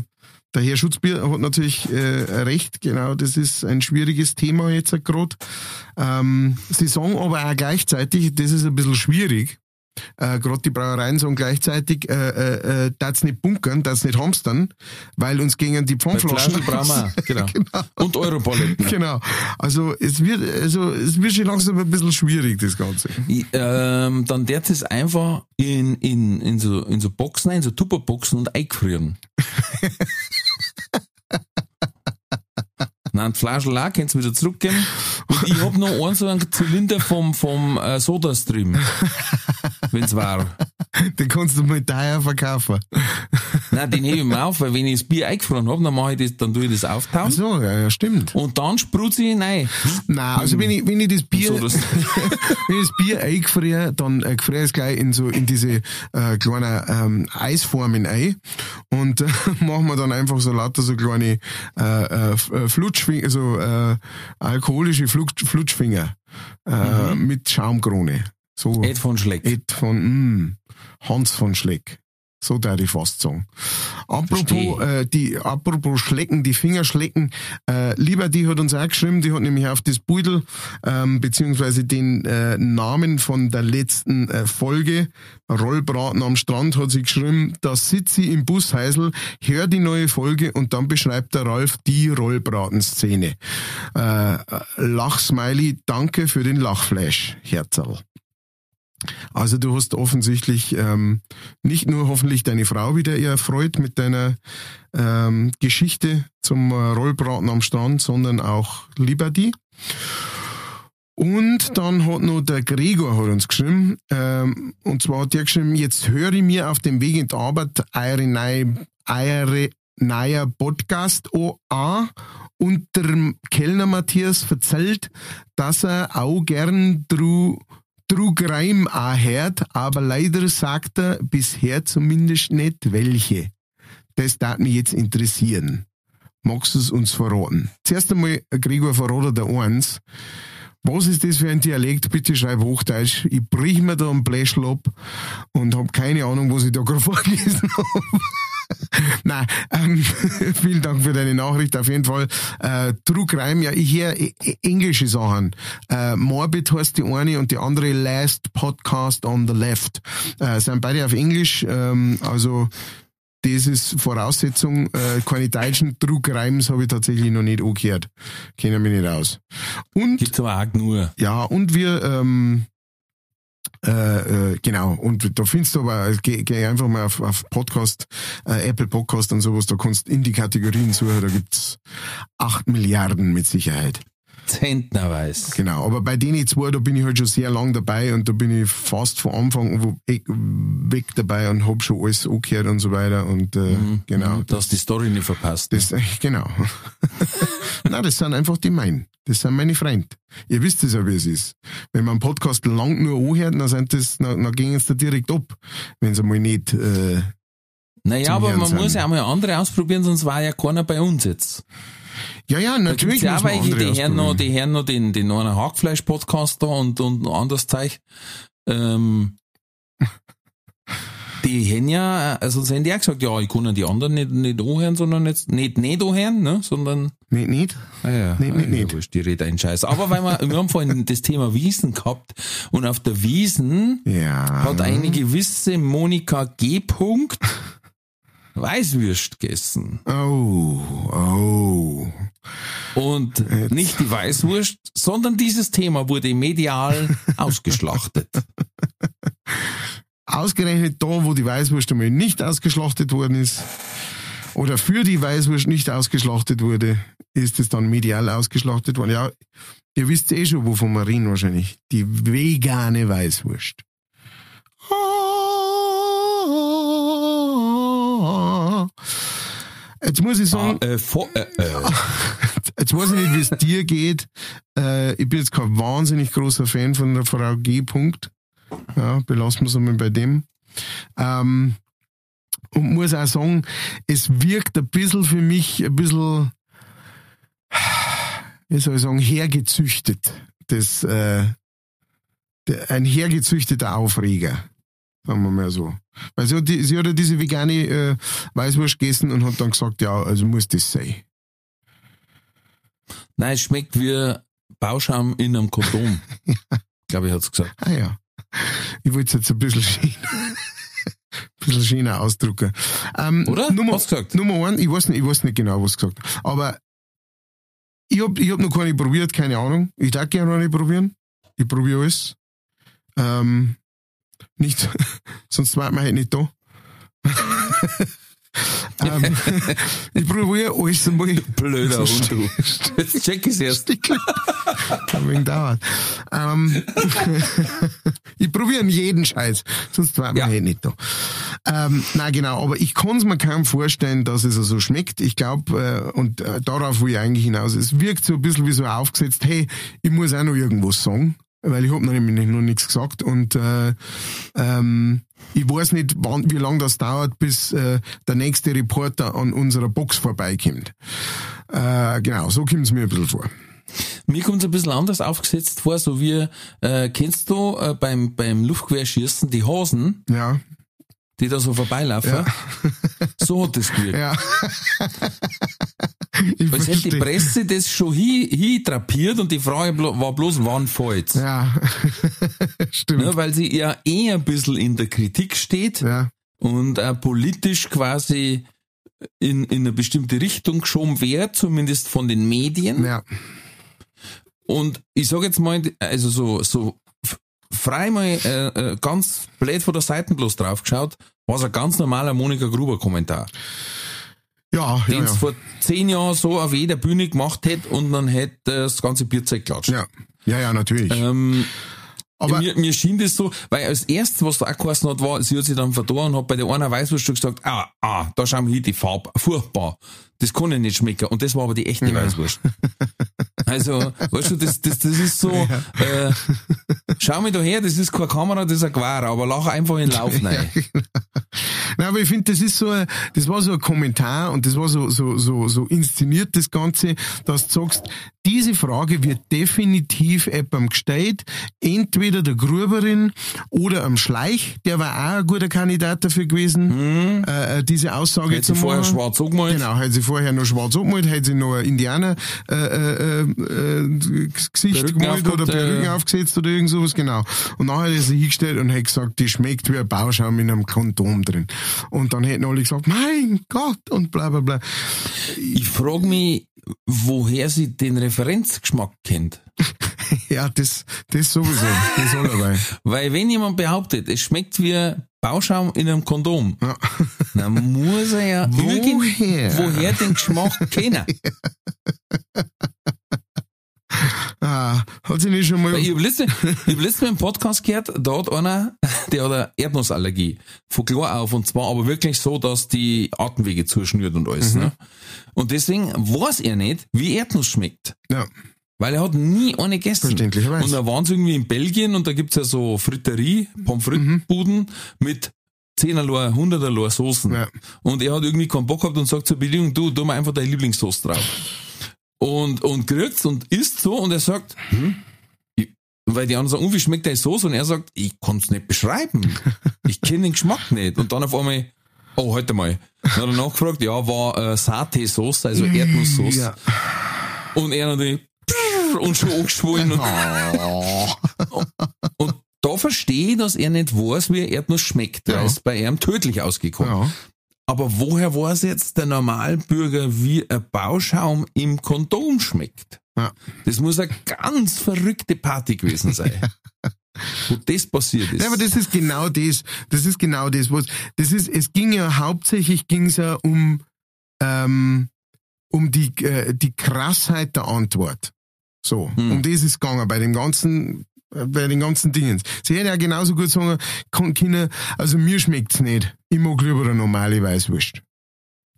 der Herr Schutzbier hat natürlich äh, recht, genau, das ist ein schwieriges Thema jetzt gerade. Ähm, sie sagen aber auch gleichzeitig, das ist ein bisschen schwierig. Äh, Gerade die Brauereien sagen gleichzeitig, äh, äh, äh, das nicht bunkern, das nicht hamstern, weil uns gegen die Pfandflaschen Flaschen brauchen auch, genau. Und Europaletten. Genau. Also es wird, also es wird schon langsam ein bisschen schwierig, das Ganze. Ich, ähm, dann wird es einfach in, in, in, so, in so Boxen, in so Tupperboxen und eingefrieren. Nein, die Flaschen auch, kannst du wieder zurückgeben. Und ich hab noch einen so einen Zylinder vom, vom äh, Sodastream. Wenn's war. Den kannst du mal teuer verkaufen. Nein, den hebe ich mir auf, weil wenn ich das Bier eingefroren hab, dann mache ich das, dann tue ich das Ach auftauen. so, ja, ja, stimmt. Und dann sprutze ich rein. Nein, also wenn ich, wenn ich das Bier, So, wenn ich das Bier eingefriere, dann äh, gefriere ich es gleich in so, in diese, äh, kleinen, ähm, Eisformen ein. Und, äh, machen wir dann einfach so lauter so kleine, äh, äh, äh, Flutschfinger, so, äh, alkoholische Flutsch, Flutschfinger, äh, mit Schaumkrone. So. Ed von Schleck. Ed von mm, Hans von Schleck. So da ich fast sagen. Apropos, äh, die, apropos Schlecken, die Finger schlecken, äh, lieber, die hat uns auch geschrieben, die hat nämlich auf das Beutel, ähm, beziehungsweise den äh, Namen von der letzten äh, Folge, Rollbraten am Strand, hat sie geschrieben, da sitze ich im Busheisel, hör die neue Folge und dann beschreibt der Ralf die Rollbratenszene. Äh, Lachsmiley, danke für den Lachflash, Herzerl. Also du hast offensichtlich ähm, nicht nur hoffentlich deine Frau wieder erfreut mit deiner ähm, Geschichte zum äh, Rollbraten am Strand, sondern auch Liberty. Und dann hat noch der Gregor hat uns geschrieben, ähm, und zwar hat der geschrieben, jetzt höre ich mir auf dem Weg in die Arbeit eure neue, eure neuer Podcast an und der Kellner Matthias erzählt, dass er auch gern dru, Trugreim auch hört, aber leider sagt er bisher zumindest nicht welche. Das darf mich jetzt interessieren. Magst du es uns verraten? Zuerst einmal, Gregor, verrate der eins. Was ist das für ein Dialekt? Bitte schreib Hochdeutsch. Ich brich mir da einen Bläschel ab und habe keine Ahnung, was ich da gerade vorgelesen habe. Nein, ähm, vielen Dank für deine Nachricht. Auf jeden Fall. Äh, True Crime, ja, ich höre englische Sachen. Äh, Morbid heißt die eine und die andere Last Podcast on the Left. Äh, sind beide auf Englisch. Ähm, also das ist Voraussetzung. Äh, keine deutschen True Crimes habe ich tatsächlich noch nicht angehört. Kennen mich nicht aus. Und, Gibt's aber auch nur. Ja, und wir... Ähm, äh, äh, genau, und da findest du aber, geh, geh einfach mal auf, auf Podcast, äh, Apple Podcast und sowas, da kannst du in die Kategorien suchen, da gibt's acht Milliarden mit Sicherheit. Zentnerweise. Genau, aber bei denen zwei, da bin ich halt schon sehr lang dabei und da bin ich fast von Anfang weg dabei und hab schon alles angehört und so weiter und äh, mhm, genau. Mhm, dass die Story nicht verpasst. Das, ne? Genau. Nein, das sind einfach die meinen. Das sind meine Freunde. Ihr wisst es ja, wie es ist. Wenn man einen Podcast lang nur anhört, dann, sind das, dann, dann gehen es da direkt ab, wenn sie mal nicht. Äh, naja, aber man sind. muss ja auch mal andere ausprobieren, sonst war ja keiner bei uns jetzt. Ja, ja, natürlich. Ja, weil die hören noch, die hören noch den, den neuen Hackfleisch-Podcast da und, und anderes Zeug. Ähm, die haben ja, also sie haben ja gesagt, ja, ich kann die anderen nicht, nicht anhören, sondern jetzt, nicht, nicht anhören, ne, sondern. Nicht, nicht? Ah, ja. Nicht, nicht, nicht. Ja, die redet einen Scheiß. Aber weil wir, wir haben vorhin das Thema Wiesen gehabt und auf der Wiesen ja. hat eine gewisse Monika G. Punkt Weißwürst gegessen. Oh, oh. Und Jetzt. nicht die Weißwurst, sondern dieses Thema wurde medial ausgeschlachtet. Ausgerechnet da, wo die Weißwurst einmal nicht ausgeschlachtet worden ist, oder für die Weißwurst nicht ausgeschlachtet wurde, ist es dann medial ausgeschlachtet worden. Ja, ihr wisst eh schon, wovon wir reden wahrscheinlich. Die vegane Weißwurst. Jetzt muss ich sagen, ah, äh, vor, äh, äh. jetzt weiß ich nicht, wie es dir geht. Äh, ich bin jetzt kein wahnsinnig großer Fan von der Frau G. Punkt. Ja, belassen wir es einmal bei dem. Ähm, und muss auch sagen, es wirkt ein bisschen für mich ein bisschen, wie soll ich sagen, hergezüchtet. Das, äh, ein hergezüchteter Aufreger. Sagen wir mal so. Weil sie hat, die, sie hat ja diese vegane äh, Weißwurst gegessen und hat dann gesagt, ja, also muss das sein. Nein, es schmeckt wie Bauschaum in einem Kondom. ja. Glaube ich, hat es gesagt. Ah ja. Ich wollte es jetzt ein bisschen schön, ein bisschen schöner ausdrücken. Ähm, Oder? Nummer, was gesagt? Nummer eins, ich weiß nicht, ich weiß nicht genau, was gesagt. Aber ich hab, ich hab noch keine probiert, keine Ahnung. Ich darf gerne noch nicht probieren. Ich probiere alles. Ähm, nicht, sonst war man halt nicht da. ähm, ich probiere alles einmal. Blöder Hund, du. Jetzt check ich's erst. Ein wenig dauert. Ähm, ich probiere jeden Scheiß, sonst war man ja. halt nicht da. Ähm, na genau, aber ich kann es mir kaum vorstellen, dass es so also schmeckt. Ich glaube, äh, und äh, darauf will ich eigentlich hinaus, es wirkt so ein bisschen wie so aufgesetzt, hey, ich muss auch noch irgendwas sagen weil ich habe noch nämlich noch nichts gesagt und äh, ähm, ich weiß nicht, wann, wie lange das dauert, bis äh, der nächste Reporter an unserer Box vorbeikommt. Äh, genau, so kommt es mir ein bisschen vor. Mir kommt es ein bisschen anders aufgesetzt vor, so wie, äh, kennst du äh, beim, beim Luftquerschießen die Hosen? Ja die da so vorbeilaufen. Ja. So hat das gewirkt. Ja. Ich Weil hätte die Presse das schon hintrapiert und die Frage war bloß, wann fällt's? Ja, stimmt. Ja, weil sie ja eh ein bisschen in der Kritik steht ja. und auch politisch quasi in, in eine bestimmte Richtung geschoben wird, zumindest von den Medien. Ja. Und ich sage jetzt mal, also so, so frei mal äh, äh, ganz blöd von der Seite bloß drauf geschaut, war es ein ganz normaler Monika Gruber-Kommentar. Ja, ja, Den es ja. vor zehn Jahren so auf jeder Bühne gemacht hätte und dann hätte das ganze Bierzeug geklatscht. Ja, ja, ja natürlich. Ähm, Aber- mir, mir schien das so, weil als erstes, was da auch geheißen hat, war, sie hat sich dann verdorben und hat bei der einer Weißwurst gesagt, ah, ah, da schauen wir hin, die Farbe, furchtbar. Das kann ich nicht schmecken. Und das war aber die echte Weißwurst. Also, weißt du, das, das, das ist so, äh, schau mich da her, das ist keine Kamera, das ist ein Gewar, aber lach einfach in den Lauf rein. Nein, aber ich finde, das ist so, ein, das war so ein Kommentar und das war so, so, so, so inszeniert, das Ganze, dass du sagst, diese Frage wird definitiv jemandem gestellt, entweder der Gruberin oder am Schleich, der war auch ein guter Kandidat dafür gewesen, äh, äh, diese Aussage Hätte zu sie vorher machen. schwarz angemalt. Genau, hat sie vorher noch schwarz angemalt, hat sie noch ein Indianer äh, äh, äh, Gesicht gemalt oder Perücken äh. aufgesetzt oder irgend sowas, genau. Und nachher hat er sich hingestellt und hat gesagt, die schmeckt wie ein Bauschaum in einem Kondom drin. Und dann hätten alle gesagt, mein Gott, und bla bla bla. Ich frage mich, woher sie den Referenzgeschmack kennt. Ja, das, das sowieso, das allerweil. Weil wenn jemand behauptet, es schmeckt wie Bauschaum in einem Kondom, Ja. dann muss er ja Woher? woher den Geschmack kennen. Ah, hat sie nicht schon mal... Ich habe letztens, hab letztens im Podcast gehört, da hat einer, der hat eine Erdnussallergie. Von klar auf und zwar aber wirklich so, dass die Atemwege zuschnürt und alles. Mhm. Ne? Und deswegen weiß er nicht, wie Erdnuss schmeckt. Ja, Weil er hat nie eine gegessen. Verständlicherweise. Und da waren sie irgendwie in Belgien und da gibt's ja so Fritterie, Pommes frites-Buden mit 10 allerlei, 100 allerlei Soßen. Ja. Und er hat irgendwie keinen Bock gehabt und sagt zur Bedienung, du, tu mal einfach deine Lieblingssoße drauf. Und, und kriegt's und isst so und er sagt, hm? Weil die anderen sagen, oh, wie schmeckt deine Soße? Und er sagt, ich kann's nicht beschreiben. Ich kenne den Geschmack nicht. Und dann auf einmal, oh, heute mal. Dann hat er nachgefragt, ja, war äh, Satay-Sauce, also Erdnusssoße. ja. Und er natürlich und schon angeschwollen. Und, und da verstehe ich, dass er nicht weiß, wie Erdnuss schmeckt. Ja. Er ist bei ihm tödlich ausgekommen. ja. Aber woher weiß jetzt der Normalbürger, wie ein Bauschaum im Kondom schmeckt? Ja. Das muss eine ganz verrückte Party gewesen sein. wo das passiert ist. Ja, aber das ist genau das. Das ist genau das, was. Das ist, es ging ja hauptsächlich ging's ja um, ähm, um die, äh, die Krassheit der Antwort. So. Hm. Um das ist gegangen bei dem ganzen, bei den ganzen Dingen. Sie hätten ja genauso gut sagen können, also mir schmeckt's nicht. Ich mag lieber eine normale Weißwurst.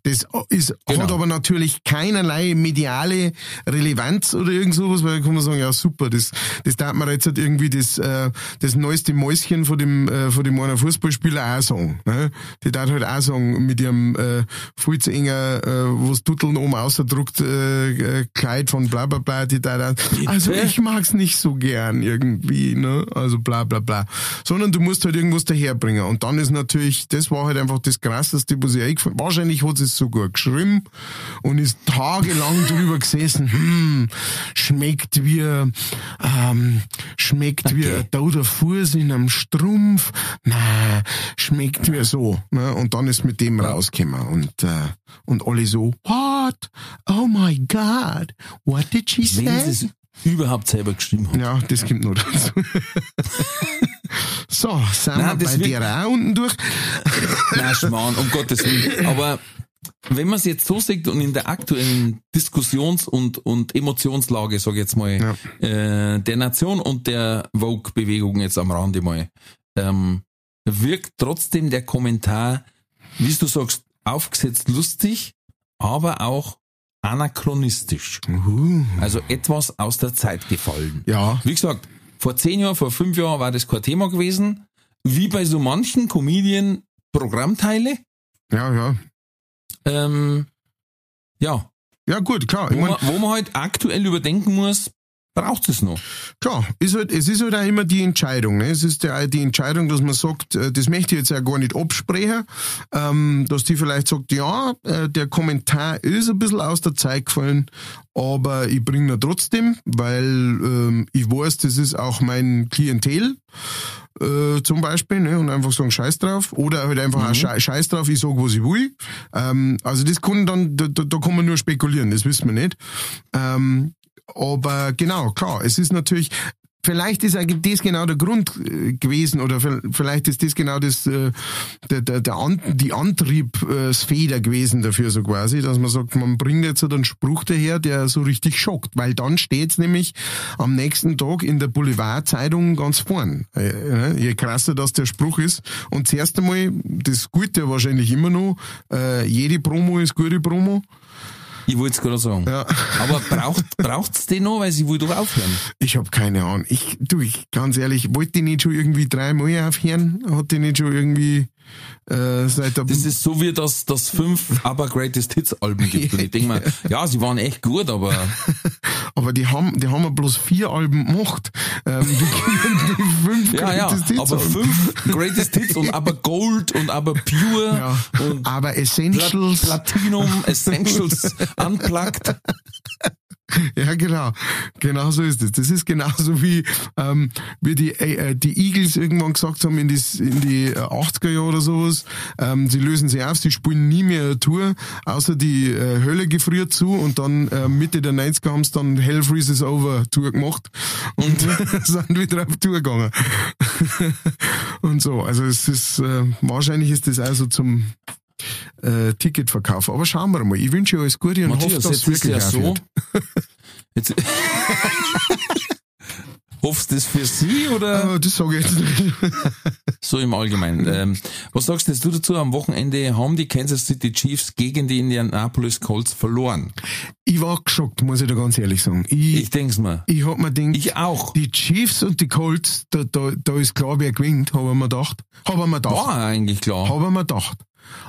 Das ist, Genau. hat aber natürlich keinerlei mediale Relevanz oder irgend sowas, weil da kann man sagen, ja super, das, das darf man jetzt halt irgendwie das, äh, das neueste Mäuschen von dem, äh, von dem einen Fußballspieler auch sagen. Ne? Die darf halt auch sagen, mit ihrem äh, viel zu enger, äh, was Tutteln oben ausgedruckt, äh, äh, Kleid von bla bla bla, die da also ich mag's nicht so gern irgendwie, ne? Also bla bla bla. Sondern du musst halt irgendwas daherbringen. Und dann ist natürlich, das war halt einfach das krasseste, was ich Wahrscheinlich hat sie es sogar geschrieben und ist tagelang drüber gesessen, hm, schmeckt wie, ähm, schmeckt wie ein toter Fuß in einem Strumpf, na, schmeckt wie so, ne? Und dann ist mit dem rausgekommen und, äh, und alle so, what? Oh my God, what did she say? sie es überhaupt selber geschrieben haben. Ja, das kommt noch dazu. so, sind Nein, wir das bei wird- dir auch unten durch? Nein, Schmarrn, um Gottes Willen. Aber wenn man es jetzt so sieht und in der aktuellen Diskussions- und, und Emotionslage, sag ich jetzt mal, äh, der Nation und der Vogue-Bewegung jetzt am Rande mal, ähm, wirkt trotzdem der Kommentar, wie du sagst, aufgesetzt lustig, aber auch anachronistisch. Uh, Also etwas aus der Zeit gefallen. ja, Wie gesagt, vor zehn Jahren, vor fünf Jahren war das kein Thema gewesen. Wie bei so manchen Comedien Programmteile. ja, ja. Ähm, ja, Ja, gut, klar. Ich wo, mein, man, wo man halt aktuell überdenken muss, braucht es noch. klar, ist halt, es ist halt auch immer die Entscheidung. Ne? Es ist ja auch die Entscheidung, dass man sagt, äh, das möchte ich jetzt ja gar nicht absprechen, ähm, dass die vielleicht sagt, ja, äh, der Kommentar ist ein bisschen aus der Zeit gefallen, aber ich bringe ihn trotzdem, weil ähm, ich weiß, das ist auch mein Klientel. äh, zum Beispiel, ne, und einfach sagen Scheiß drauf. Oder halt einfach Schei- Scheiß drauf, ich sag, was ich will. Ähm, also das kann dann, da, da, da kann man nur spekulieren, das wissen wir nicht. Ähm, aber genau, klar, es ist natürlich, vielleicht ist eigentlich das genau der Grund äh, gewesen oder vielleicht ist das genau das, äh, der, der, der An die Antriebsfeder gewesen dafür so quasi, dass man sagt, man bringt jetzt einen Spruch daher, der so richtig schockt, weil dann steht's nämlich am nächsten Tag in der Boulevardzeitung ganz vorn. Äh, je krasser das der Spruch ist. Und zuerst einmal, das Gute wahrscheinlich immer noch, äh, jede Promo ist gute Promo. Ich wollte es gerade sagen. Ja. Aber braucht braucht's den noch, weil sie wohl doch aufhören? Ich habe keine Ahnung. Ich, du, ich, ganz ehrlich, wollte die nicht schon irgendwie dreimal aufhören? Hat die nicht schon irgendwie äh, seit der Das ist so wie das, das fünf aber Greatest Hits Alben gibt. Und ich denke mir, ja, sie waren echt gut, aber. aber die haben, die haben ja bloß vier Alben gemacht. Ähm, die, fünf ja, Greatest ja, Hits. Aber fünf Greatest Hits und aber Gold und aber Pure. Ja, und aber Essentials. Platinum, Essentials Unplugged. Ja, genau. Genau so ist es. Das ist genauso wie, ähm, wie die, äh, die Eagles irgendwann gesagt haben in die, in die 80er Jahre oder sowas. Ähm, sie lösen sie auf, sie spielen nie mehr eine Tour, außer die äh, Hölle gefriert zu und dann äh, Mitte der 90er haben sie dann Hell Freezes Over Tour gemacht und mhm. sind wieder auf Tour gegangen. und so. Also es ist, äh, wahrscheinlich ist das also zum äh, Ticketverkauf. Aber schauen wir mal. Ich wünsche euch alles Gute und Matthias, hoffe, dass es wirklich ja so. Jetzt Hoffst du das für sie oder? Oh, das sage ich jetzt nicht. so im Allgemeinen. Ähm, was sagst du dazu? Am Wochenende haben die Kansas City Chiefs gegen die Indianapolis Colts verloren. Ich war geschockt, muss ich da ganz ehrlich sagen. Ich, ich denk's mir. Ich hab mir gedacht, ich auch. Die Chiefs und die Colts, da, da, da ist klar, wer gewinnt, habe ich mir gedacht. Habe ich mir gedacht. War eigentlich klar. Habe ich mir gedacht.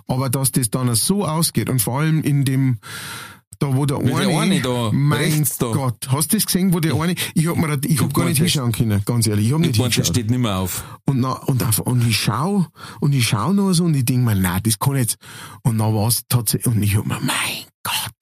Aber dass das dann so ausgeht und vor allem in dem da wo der eine, der eine da, mein Gott, hast du das gesehen, wo der eine, ich hab mir, ich hab gar nicht hinschauen können, ganz ehrlich, ich hab nicht hinschauen. steht nicht mehr auf. Und, na, und, auf, und ich schau, und ich schau noch so und ich denk mir, nein, das kann jetzt, und dann war's tatsächlich, und ich hab mir, mein Gott,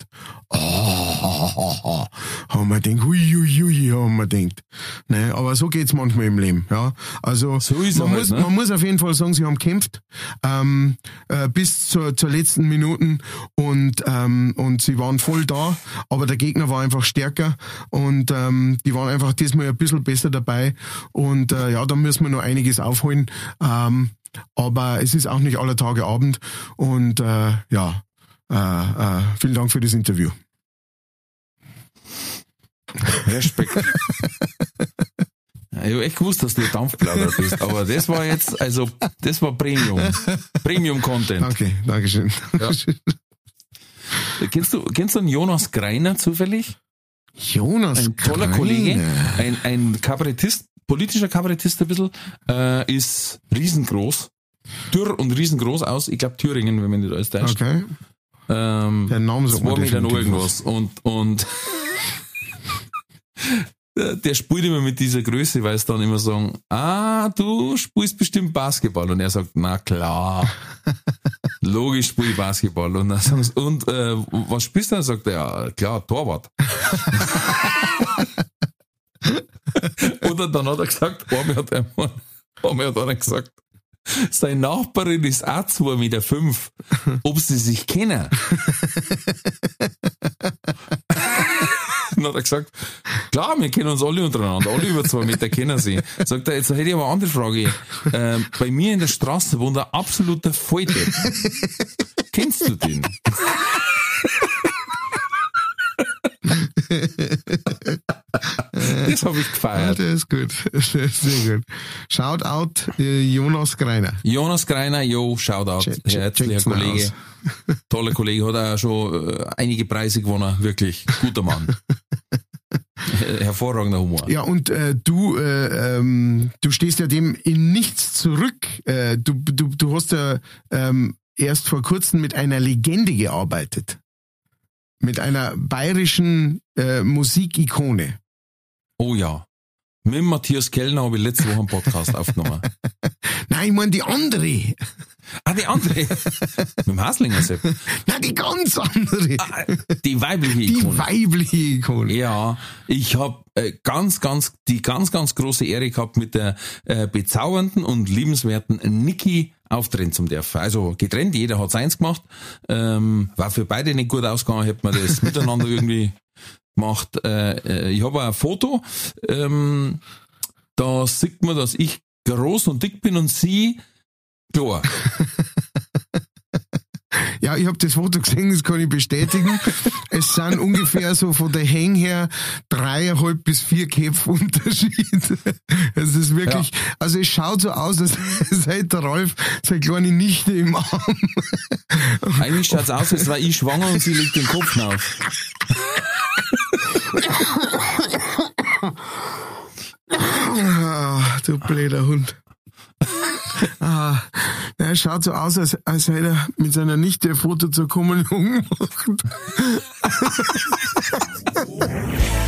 oh, haben wir gedacht, hui, hui, hui, haben wir gedacht. Ne, aber so geht's manchmal im Leben, ja. Also, so man, halt, muss, ne? man muss auf jeden Fall sagen, sie haben gekämpft, ähm, äh, bis zur, zur letzten Minuten und, ähm, und sie waren voll da, aber der Gegner war einfach stärker und, ähm, die waren einfach diesmal ein bisschen besser dabei und, äh, ja, da müssen wir noch einiges aufholen, ähm, aber es ist auch nicht aller Tage Abend und, äh, ja, äh, äh, vielen Dank für das Interview. Respekt. Ich habe echt gewusst, dass du ein Dampfplauder bist, aber das war jetzt, also, das war Premium. Premium-Content. Danke, Dankeschön. Ja. Kennst du, kennst du einen Jonas Greiner zufällig? Jonas Ein toller Greiner. Kollege, ein, ein Kabarettist, politischer Kabarettist ein bisschen, äh, ist riesengroß. Dürr und riesengroß aus. Ich glaube Thüringen, wenn man nicht alles täuscht. Okay. Ähm, Der Name sagt zwei Meter noch irgendwas. Und, und der spielt immer mit dieser Größe, weil es dann immer sagen, ah, du spielst bestimmt Basketball. Und er sagt, na klar. Logisch spiele ich Basketball. Und dann sagen sie, und äh, was spielst du? Dann sagt er, ja, klar, Torwart. Oder dann hat er gesagt, einmal hat er, einmal hat einer gesagt, seine Nachbarin ist auch 2,5 Meter, fünf, ob sie sich kennen. dann hat er gesagt, klar, wir kennen uns alle untereinander, alle über zwei Meter kennen sie. Sagt er, jetzt hätte ich aber eine andere Frage. Ähm, bei mir in der Straße wohnt ein absoluter Volldepp. Kennst du den? das habe ich gefeiert. Ja, das ist gut. Das ist sehr gut. Shoutout äh, Jonas Greiner. Jonas Greiner, jo, Shoutout. Herzlicher Kollege. Toller Kollege, hat auch schon äh, einige Preise gewonnen. Wirklich guter Mann. Hervorragender Humor. Ja, und äh, du, äh, ähm, du stehst ja dem in nichts zurück. Äh, du, du, du hast ja ähm, erst vor kurzem mit einer Legende gearbeitet. Mit einer bayerischen äh, Musikikone. Oh ja. Mit Matthias Kellner habe ich letzte Woche einen Podcast aufgenommen. Nein, ich meine die andere. Ah, die andere. Mit dem Haslinger Sepp. Nein, die ganz andere. Ah, die weibliche Ikone. Die weibliche Ikone. Ja, ich habe äh, ganz, ganz, die ganz, ganz große Ehre gehabt, mit der äh, bezaubernden und liebenswerten Niki auftreten zum dürfen. Also getrennt, jeder hat seins gemacht. Ähm, war für beide nicht gut ausgegangen, hätte man das miteinander irgendwie gemacht. Äh, äh, ich habe ein Foto. Ähm, da sieht man, dass ich groß und dick bin und sie klar. Ja, ich habe das Foto gesehen, das kann ich bestätigen. es sind ungefähr so von der Häng her dreieinhalb bis vier Köpfe Unterschied. Es ist wirklich, ja. also es schaut so aus, als sei der Rolf seine kleine Nichte im Arm. Eigentlich schaut's aus, als war ich schwanger und sie legt den Kopf auf. Du blöder Hund. Ah, er schaut so aus, als, als hätte er mit seiner Nichte ein Foto zur Kommunion gemacht.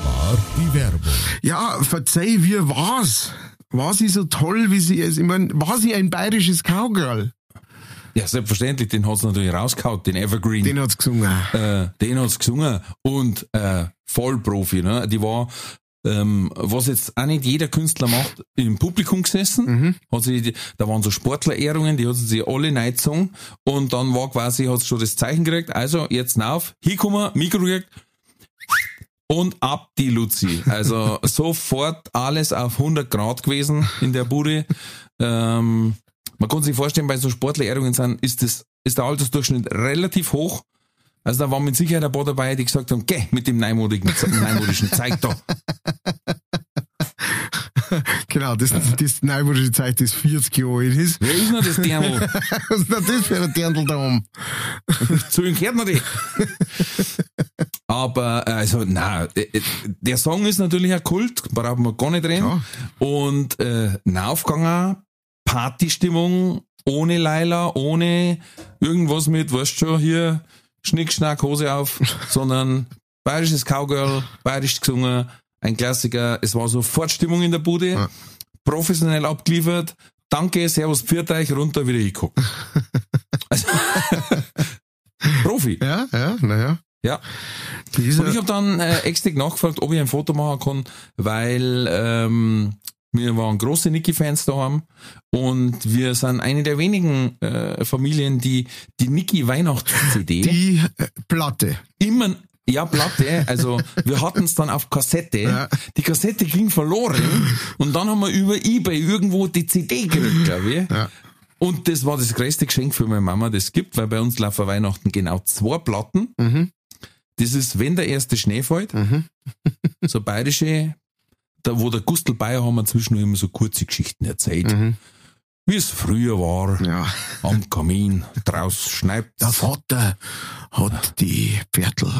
war die Werbung. Ja, verzeih, wie war's? War sie so toll, wie sie ist? Ich meine, war sie ein bayerisches Cowgirl? Ja, selbstverständlich, den hat's natürlich rausgehauen, den Evergreen. Den hat's gesungen. Äh, den hat's gesungen und äh, Vollprofi, ne? Die war ähm, was jetzt auch nicht jeder Künstler macht, im Publikum gesessen. Mhm. Hat sie, da waren so Sportlerehrungen, die hat sie sich alle neidzungen und dann war quasi, hat sie schon das Zeichen gekriegt, also jetzt auf, hinkommen, Mikro gekriegt, und ab die Luzi. Also sofort alles auf 100 Grad gewesen in der Bude. Ähm, man kann sich vorstellen, bei so Sportlerehrungen sind, ist, das, ist der Altersdurchschnitt relativ hoch. Also da waren mit Sicherheit ein paar dabei, die gesagt haben, geh mit dem neumodigen, neumodischen Zeig da. genau, das, das neumodische Zeug, das 40 Jahre alt ist. Wer ist noch das Dirndl? Was ist denn das für ein Dirndl da oben? Zu ihm gehört noch die. Aber, äh, also, na, äh, der Song ist natürlich ein Kult, brauchen wir gar nicht reden. Ja. Und, äh, Aufgegangen, Partystimmung, ohne Leila, ohne irgendwas mit, weißt schon, hier, Schnick, Schnack, Hose auf, sondern bayerisches Cowgirl, bayerisch gesungen, ein Klassiker. Es war sofort Stimmung in der Bude, ja. professionell abgeliefert. Danke, Servus, pfiat euch, runter, wieder hinguckt. also, Profi. Ja, ja, naja. Ja. Und ich habe dann äh, extra nachgefragt, ob ich ein Foto machen kann, weil ähm, wir waren große Niki-Fans daheim und wir sind eine der wenigen äh, Familien, die die Niki-Weihnachts-CD. Die äh, Platte. Immer, ja, Platte. Also wir hatten es dann auf Kassette. Ja. Die Kassette ging verloren und dann haben wir über Ebay irgendwo die CD gekriegt, glaube ich. Ja. Und das war das größte Geschenk für meine Mama, das gibt, weil bei uns laufen Weihnachten genau zwei Platten. Mhm. Das ist, wenn der erste Schnee fällt, mhm. so bayerische, da wo der Gustl Bayer haben wir zwischendurch immer so kurze Geschichten erzählt. Mhm. Wie es früher war, ja. am Kamin, draus schneit. Der Vater hat die Pferdl.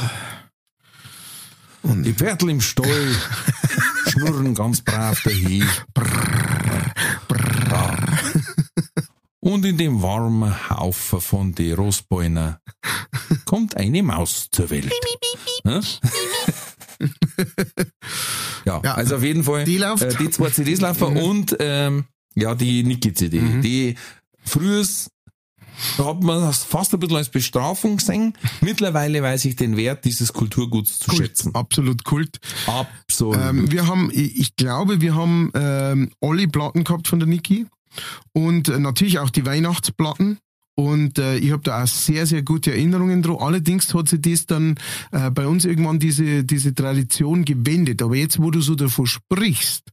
Und die Pferdl im Stall schnurren ganz brav dahin. Brrr, brrr. Ja. Und in dem warmen Haufen von den Rosbäunen kommt eine Maus zur Welt. ja, ja, also auf jeden Fall die. Äh, die zwei CDs laufen mhm. und ähm, ja, die Niki-CD. Mhm. Die früher hat man das fast ein bisschen als Bestrafung gesehen. Mittlerweile weiß ich den Wert dieses Kulturguts zu Kult, schätzen. Absolut Kult. Absolut. Ähm, wir haben, ich glaube, wir haben ähm, alle Platten gehabt von der Niki. Und äh, natürlich auch die Weihnachtsplatten. Und äh, ich habe da auch sehr, sehr gute Erinnerungen dran. Allerdings hat sich das dann äh, bei uns irgendwann diese, diese Tradition gewendet. Aber jetzt, wo du so davon sprichst,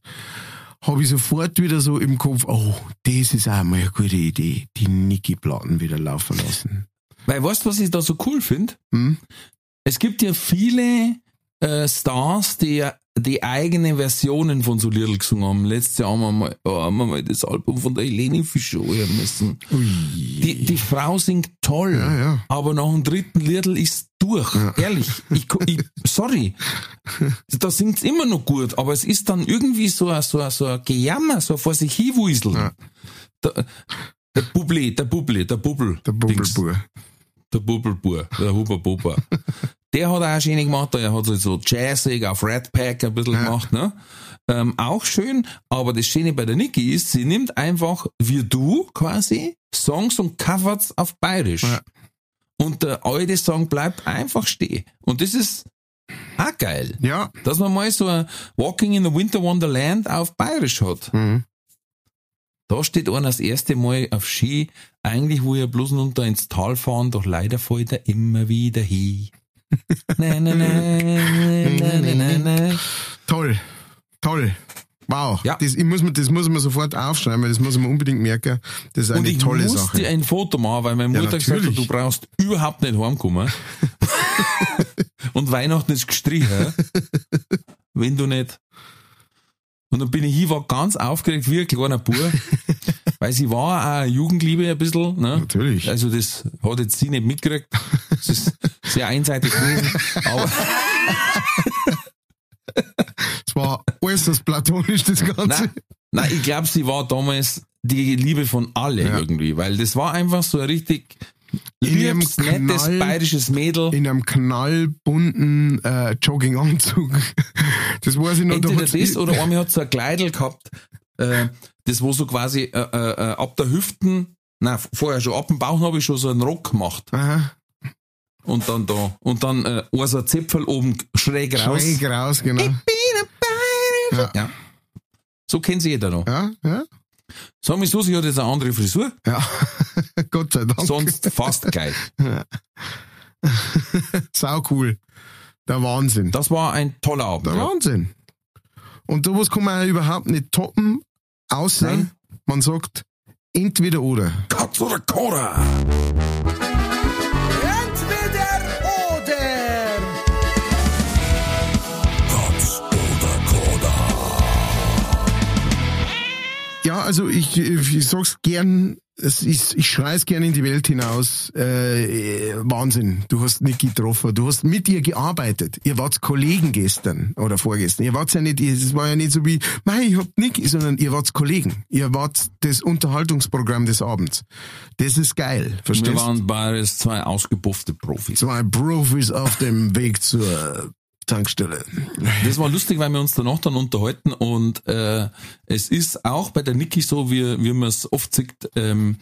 habe ich sofort wieder so im Kopf, oh, das ist auch mal eine gute Idee, die Niki-Platten wieder laufen lassen. Weil weißt du, was ich da so cool finde? Hm? Es gibt ja viele äh, Stars, die die eigene Versionen von so Liedl gesungen haben. Letztes Jahr haben wir mal, haben wir mal das Album von der Helene Fischer hören müssen. Die, die Frau singt toll, ja, ja. aber nach dem dritten Liedl ist durch. Ja. Ehrlich. Ich, ich, sorry. Da singt's immer noch gut, aber es ist dann irgendwie so ein, so ein, so ein Gejammer, so vor sich hinwuseln. Ja. Der, der Bubli, der Bubli, der Bubble. Der Bubbelbur. Der Bubbelbur, der Huber Bubber. Der hat auch schön gemacht, er hat so jazzig auf Red Pack ein bisschen Ja. gemacht, ne? Ähm, auch schön, aber das Schöne bei der Niki ist, sie nimmt einfach, wie du quasi, Songs und covert auf Bayerisch. Ja. Und der alte Song bleibt einfach stehen. Und das ist auch geil. Ja. Dass man mal so ein Walking in the Winter Wonderland auf Bayerisch hat. Mhm. Da steht einer das erste Mal auf Ski, eigentlich wo er bloß runter ins Tal fahren, doch leider fällt er immer wieder hin. Na, na, na. Toll. Toll. Wow. Ja. Das, ich muss mir, das muss man sofort aufschreiben, weil das muss man unbedingt merken. Das ist Und eine ich tolle Sache. dir ein Foto machen, weil meine Ja, Mutter gesagt hat, du brauchst überhaupt nicht heimkommen. Und Weihnachten ist gestrichen, wenn du nicht. Und dann bin ich hier, war ganz aufgeregt wie ein kleiner Bub, weil sie war auch Jugendliebe ein bisschen. Ne? Natürlich. Also das hat jetzt sie nicht mitgekriegt. Das ist sehr einseitig gewesen. Aber Es war äußerst platonisch, das Ganze. nein, ich glaube, sie war damals die Liebe von alle Ja. irgendwie, weil das war einfach so ein richtig In liebes, nettes, Knall- bayerisches Mädel. In einem knallbunten äh, Jogginganzug. Das weiß ich noch. da Entweder hat's- das oder einmal hat so ein Kleidel gehabt, äh, das wo so quasi äh, äh, äh, ab der Hüften, nein, vorher schon ab dem Bauch habe ich schon so einen Rock gemacht Aha, und dann da und dann äh, ein Zipfel oben schräg raus. schräg raus, genau. Ja. Ja. So kennt sie jeder noch. Ja, ja, Sag mir so, sie hat jetzt eine andere Frisur, ja. Gott sei Dank. sonst fast gleich. Sau cool. Der Wahnsinn. Das war ein toller Abend. Der Ja. Wahnsinn. Und sowas kann man ja überhaupt nicht toppen, außer Nein. man sagt entweder oder. Katz oder Koda? Also ich, ich sag's gern, es ist, ich schreis gern in die Welt hinaus. Äh, Wahnsinn, du hast Niki getroffen, du hast mit ihr gearbeitet. Ihr wart Kollegen gestern oder vorgestern. Ihr wart ja nicht, es war ja nicht so wie, mei, ich hab Niki, sondern ihr wart Kollegen. Ihr wart das Unterhaltungsprogramm des Abends. Das ist geil, Wir verstehst du? waren beides zwei ausgepuffte Profis. Zwei Profis auf dem Weg zur Tankstelle. Das war lustig, weil wir uns danach dann unterhalten und äh, es ist auch bei der Niki so, wie, wie man es oft sieht, ähm,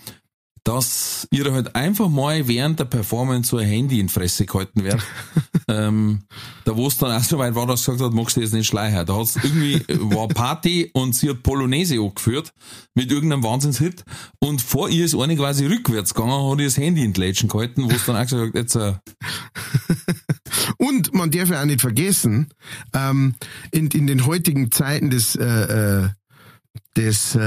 dass ihr halt einfach mal während der Performance so ein Handy in Fresse gehalten wird. ähm, da wo es dann auch so weit war, dass sie gesagt hat, magst du jetzt nicht schleichen. Da hat's irgendwie, war Party und sie hat Polonaise angeführt mit irgendeinem Wahnsinnshit und vor ihr ist eine quasi rückwärts gegangen, hat ihr das Handy in die Lätschen gehalten, wo es dann auch gesagt hat, jetzt äh, Und man darf ja auch nicht vergessen, ähm, in, in den heutigen Zeiten des, äh, äh, des äh,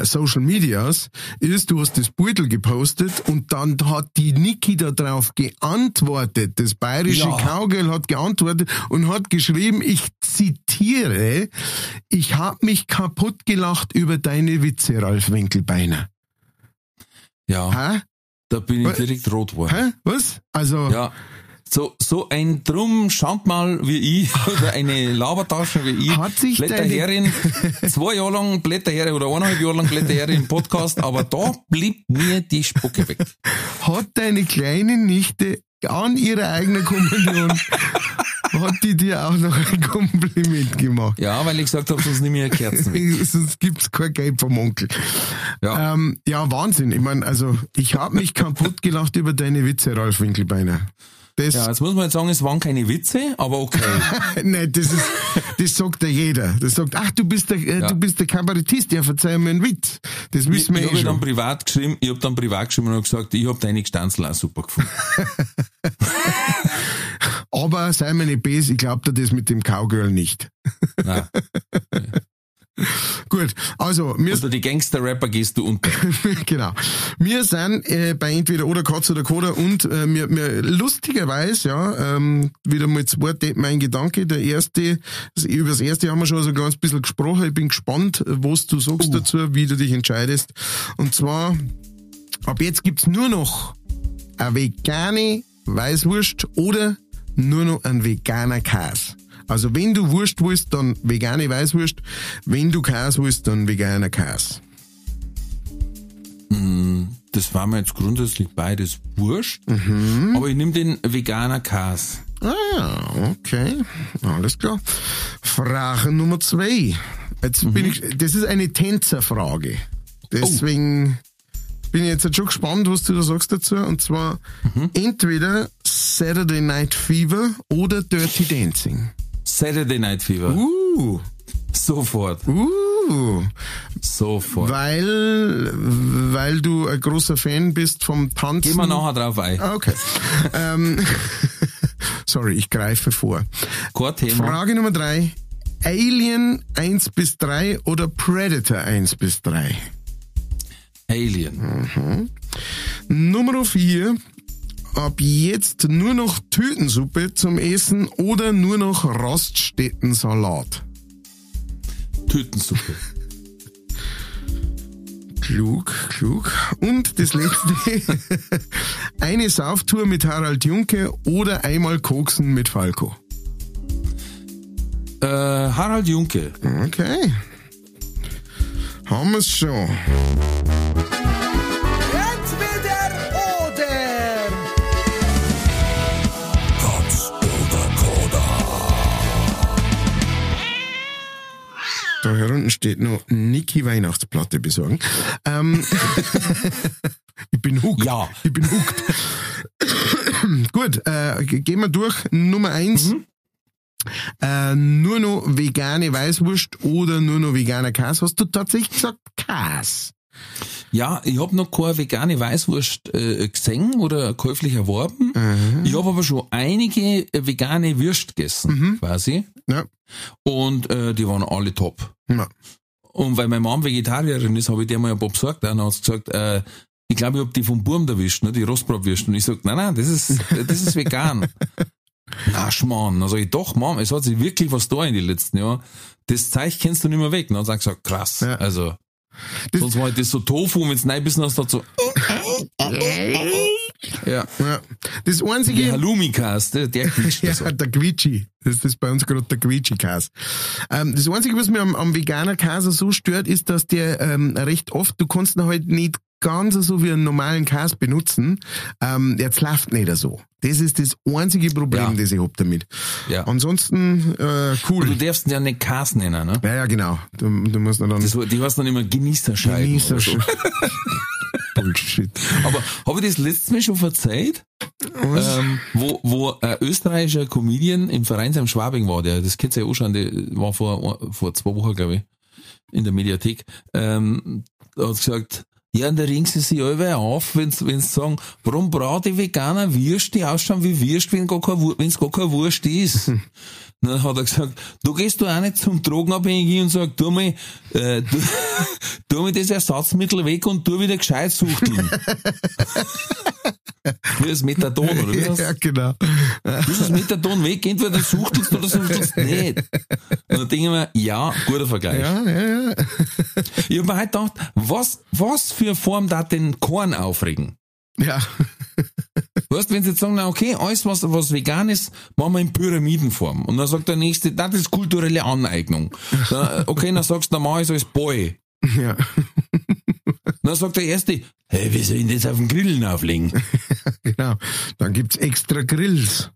äh, Social Medias ist, du hast das Beutel gepostet und dann hat die Niki darauf geantwortet. Das bayerische Ja. Kaugel hat geantwortet und hat geschrieben, ich zitiere, ich hab mich kaputt gelacht über deine Witze, Ralf Winkelbeiner. ja, Hä? da bin ich direkt rot geworden. Was? Also, Ja. So, so ein Drum, schaut mal wie ich, oder eine Labertasche wie ich, Hat sich Blätterherrin, zwei Jahre lang Blätterherrin oder eineinhalb Jahre lang Blätterherrin im Podcast, aber da blieb mir die Spucke weg. hat deine kleine Nichte an ihrer eigenen Kommunion, hat die dir auch noch ein Kompliment gemacht. Ja, weil ich gesagt habe, sonst nimm ich Kerzen weg. Sonst gibt's kein Geld vom Onkel. Ja. Ähm, ja, Wahnsinn. Ich meine, also ich habe mich kaputt gelacht über deine Witze, Ralf Winkelbeiner. Das, Ja, jetzt muss man jetzt sagen, es waren keine Witze, aber okay. Nein, das ist, das sagt ja jeder. Das sagt, ach, du bist der, äh, Ja. du bist der Kabarettist, ja, verzeih mir einen Witz. Das Ich, wissen wir ich eh habe dann schon. privat geschrieben, ich habe dann privat geschrieben und hab gesagt, ich habe deine Gestanzel auch super gefunden. Aber sei mir nicht böse, ich glaub dir das mit dem Cowgirl nicht. Nein. Gut, also, wir Unter die Gangster-Rapper gehst du unter. genau. Wir sind äh, bei entweder oder Katz oder Koda und äh, mir, mir lustigerweise, ja, ähm, wieder mal zwei mein Gedanke. Der erste, also über das erste haben wir schon so ganz bisschen gesprochen. Ich bin gespannt, was du sagst dazu, wie du dich entscheidest. Und zwar, ab jetzt gibt's nur noch eine vegane Weißwurst oder nur noch ein veganer Käse. Also wenn du Wurst willst, dann vegane Weißwurst. Wenn du Käse willst, dann veganer Käse. Das war mir jetzt grundsätzlich beides wurscht, aber ich nehme den veganer Käse. Ah ja, okay. Alles klar. Frage Nummer zwei. Jetzt bin ich, das ist eine Tänzerfrage. Deswegen bin ich jetzt schon gespannt, was du da sagst dazu. Und zwar entweder Saturday Night Fever oder Dirty Dancing. Saturday Night Fever. Uh, Sofort. uh, Sofort. weil, weil du ein großer Fan bist vom Tanzen. Gehen wir nachher drauf ein. Ah, Okay. ähm, sorry, ich greife vor. Kein Thema. Frage Nummer drei. Alien 1 bis 3 oder Predator 1 bis 3? Alien. Nummer 4. Ab jetzt nur noch Tütensuppe zum Essen oder nur noch Raststätten-Salat? Tütensuppe. Klug, klug. Und das letzte. Eine Sauftour mit Harald Junke oder einmal Koksen mit Falco? Äh, Harald Junke. Okay. Haben wir's schon. Da hier unten steht noch Niki Weihnachtsplatte besorgen. Ähm, ich bin hooked. Ja. Ich bin hooked. Gut, äh, ge- gehen wir durch. Nummer eins. Äh, nur noch vegane Weißwurst oder nur noch veganer Käse? Hast du tatsächlich gesagt Käse? Ja, ich hab noch keine vegane Weißwurst äh, gesehen oder käuflich erworben. Ich habe aber schon einige vegane Würst gegessen, quasi. Ja. Und äh, die waren alle top. ja. Und weil meine Mom Vegetarierin ist, habe ich der mal ein paar besorgt. Dann hat sie gesagt, äh, ich glaube, ich hab die vom Burm erwischt, ne, die Rostbratwürsten. Und ich sag, nein, nein, das ist, das ist vegan. Na, Schmarrn. Also ich doch, Mom, es hat sich wirklich was da in den letzten Jahren. Das Zeug kennst du nicht mehr weg. Und dann hat sie gesagt, krass. Ja. Also, Das- sonst war halt das so Tofu, wenn du reinbissen hast, dazu. Ja. ja. Das einzige. Halloumi-Cast, der, der quietscht Ja, so. der Quietschi. Das ist bei uns gerade der Quietschi-Käse. Ähm, das Einzige, was mir am, am veganer Käse so stört, ist, dass der ähm, recht oft, du kannst ihn halt nicht ganz so wie einen normalen Käse benutzen. Ähm, der läuft nicht so. Das ist das einzige Problem, Ja. das ich hab damit. Ja. Ansonsten, äh, cool. Du darfst ihn ja nicht Cast nennen, ne? ja, ja, genau. Du, du musst dann Das, die heißt dann immer Genießerscheiben. so. Bullshit. Aber habe ich das letztes Mal schon verzeiht? Ähm, wo, wo ein österreichischer Comedian im Vereinsheim Schwabing war, der, das kennt ihr ja auch schon, der war vor, vor zwei Wochen, glaube ich, in der Mediathek, ähm, hat gesagt, ja, und da ringen sie sich alle auf, wenn sie sagen, warum braucht die Veganer Würst, die ausschauen wie Würst, wenn gar kein, wenn's gar keine Wurst ist? Dann hat er gesagt, du gehst du auch nicht zum Drogenabhängigen und sagst, tu mir, äh, tu, tu mir das Ersatzmittel weg und tu wieder gescheit suchteln. Wie das Methadon, oder wie das? Ja, genau. Du das Methadon weg, entweder suchtelst oder suchtelst nicht. Und dann denke ich mir, ja, guter Vergleich. Ja, ja, ja. Ich habe mir halt gedacht, was, was für eine Form da den Korn aufregen? Ja. Weißt, wenn sie jetzt sagen, na okay, alles was, was vegan ist, machen wir in Pyramidenform. Und dann sagt der nächste, das ist kulturelle Aneignung. Dann, okay, dann sagst du, dann mach ich es als Boy. ja. Dann sagt der erste, hey, wie soll ich denn das auf den Grillen auflegen? Genau. Dann gibt's extra Grills.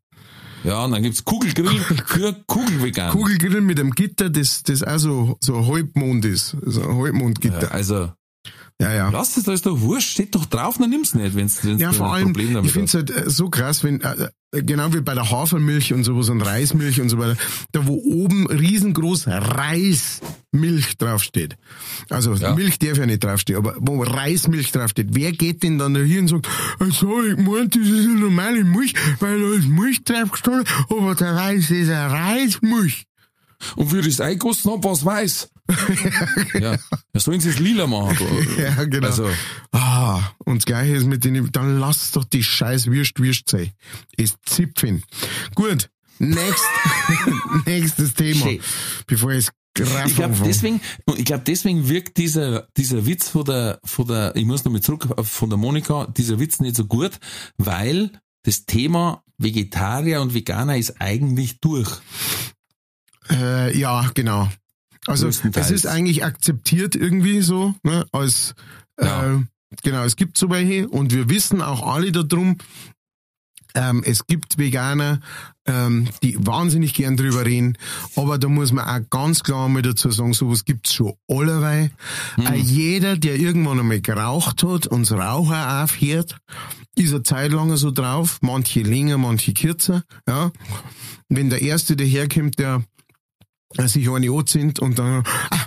Ja, und dann gibt's Kugelgrill für Kugelvegan. Kugelgrill mit einem Gitter, das, das auch so, so ein Halbmond ist. So ein Ja, Halbmondgitter. also, Ja, ja. lass es, da ist doch wurscht, steht doch drauf, dann nimm's nicht, wenn's, wenn's Ja, vor ein allem, ich finde es halt äh, so krass, wenn, äh, genau wie bei der Hafermilch und sowas und Reismilch und so weiter, da wo oben riesengroß Reismilch draufsteht. Also Ja. Milch darf ja nicht draufstehen, aber wo Reismilch draufsteht, wer geht denn dann da hier und sagt, also ich meinte, das ist eine normale Milch, weil da ist Milch draufgestanden, aber der Reis ist eine Reismilch. Und für das Einkosten hab was weiß. Ja. ja, sollen sie es lila machen. Ja, genau. Also, Ah, und das Gleiche ist mit den, dann lass doch die scheiß Würst Würst sein. Es zipfen. Gut. Next, nächstes Thema. Schön. Bevor ich es ich glaube deswegen, ich glaube deswegen wirkt dieser, dieser Witz von der, von der, ich muss nochmal zurück von der Monika, dieser Witz nicht so gut, weil das Thema Vegetarier und Veganer ist eigentlich durch. Äh, ja, genau. Also es ist eigentlich akzeptiert irgendwie so, ne, als Ja. äh, genau, es gibt so welche und wir wissen auch alle darum, Ähm, es gibt Veganer, ähm, die wahnsinnig gern drüber reden, aber da muss man auch ganz klar mal dazu sagen, sowas gibt's schon allerweil. Auch jeder, der irgendwann einmal geraucht hat und das Raucher aufhört, ist eine Zeit lang so drauf, manche länger, manche kürzer, ja. Wenn der Erste der äh, sich eine anzieht und dann, ah,